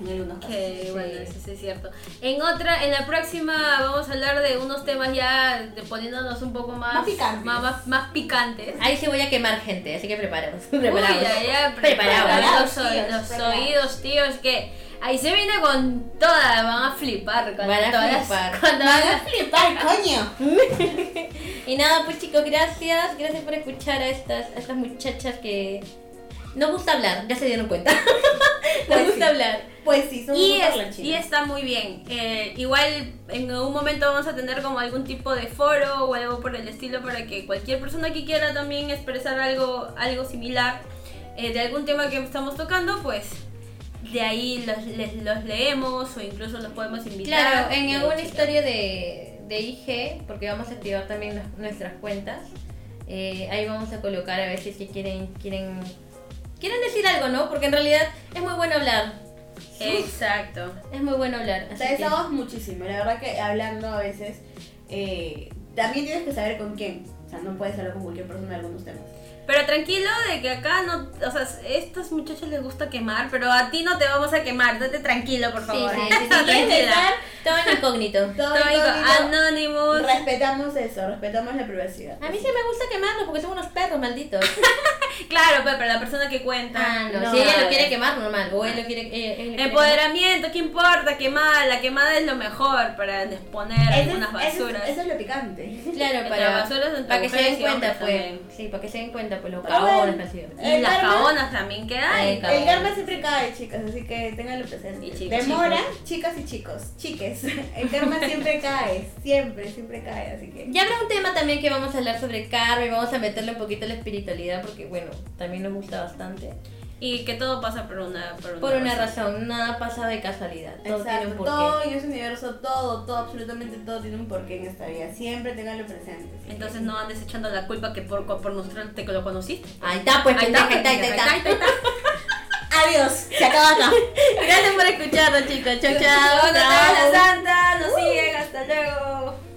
En algunos casos. Que bueno, eso sí es cierto. En otra, en la próxima vamos a hablar de unos temas ya de poniéndonos un poco más, Más picantes. más, más- más picantes. Ahí sí voy a quemar gente, así que preparaos. Uy, Preparaos. ya, ya, preparados los, Preparados, tíos, los preparados. oídos, tíos, que ahí se viene con todas, van a flipar con Van a todas flipar. con todas las- flipar, coño! Y nada, pues chicos, gracias. Gracias por escuchar a estas, a estas muchachas que nos gusta hablar, ya se dieron cuenta. nos Pues gusta sí. hablar. Pues sí, somos Y, es- y está muy bien. Eh, igual en algún momento vamos a tener como algún tipo de foro o algo por el estilo para que cualquier persona que quiera también expresar algo, algo similar eh, de algún tema que estamos tocando, pues de ahí los, les- los leemos o incluso los podemos invitar. Claro, en y alguna historia de, de IG, porque vamos a activar también nuestras cuentas, eh, ahí vamos a colocar a ver si es que quieren, quieren, quieren decir algo, ¿no? Porque en realidad es muy bueno hablar. Exacto. Es muy bueno hablar. Te Así que, desahogas muchísimo. La verdad que hablando a veces, eh, también tienes que saber con quién. O sea, no puedes hablar con cualquier persona de algunos temas. Pero tranquilo de que acá no, o sea, a estos muchachos les gusta quemar, pero a ti no te vamos a quemar, date tranquilo, por sí, favor. sí, sí, sí, quieres Tranquila. todo en incógnito. Todo Todo incógnito. Anonymous. Respetamos eso, respetamos la privacidad. A mí sí me gusta quemarlos porque son unos perros malditos. Claro, pues, pero la persona que cuenta. Ah, no. No, si ella lo quiere quemar, normal. O él lo quiere. ella- él lo quiere Empoderamiento, ¿qué importa? Quemada, la quemada es lo mejor para exponer Eso es- algunas eso es- basuras. Eso es lo picante. quemar. Claro, para, basuras entre para que se den cuenta, pues. también. Sí, para que se den cuenta, pues, los que han sido. Y las karma- cabonas también que hay. El karma. El karma siempre cae, chicas, así que ténganlo presente. Demora, chicos. chicas y chicos, chiques. El karma siempre cae, siempre, siempre cae, así que. Ya habrá un tema también que vamos a hablar sobre karma y vamos a meterle un poquito la espiritualidad porque, bueno, también nos gusta bastante. Y que todo pasa por una, por una, Por una razón, nada pasa de casualidad. Todo tiene un porqué. todo en ese universo, todo, todo, absolutamente todo tiene un porqué en esta vida. Siempre ténganlo presente. Entonces no andes echando la culpa que por, por nosotros te lo conociste. Ahí está, pues, Ahí está, ahí está, ahí está. ahí está. Adiós, se acaba acá. Gracias por escucharnos, chicos. Chau, chau. La Santa, nos siguen, hasta luego.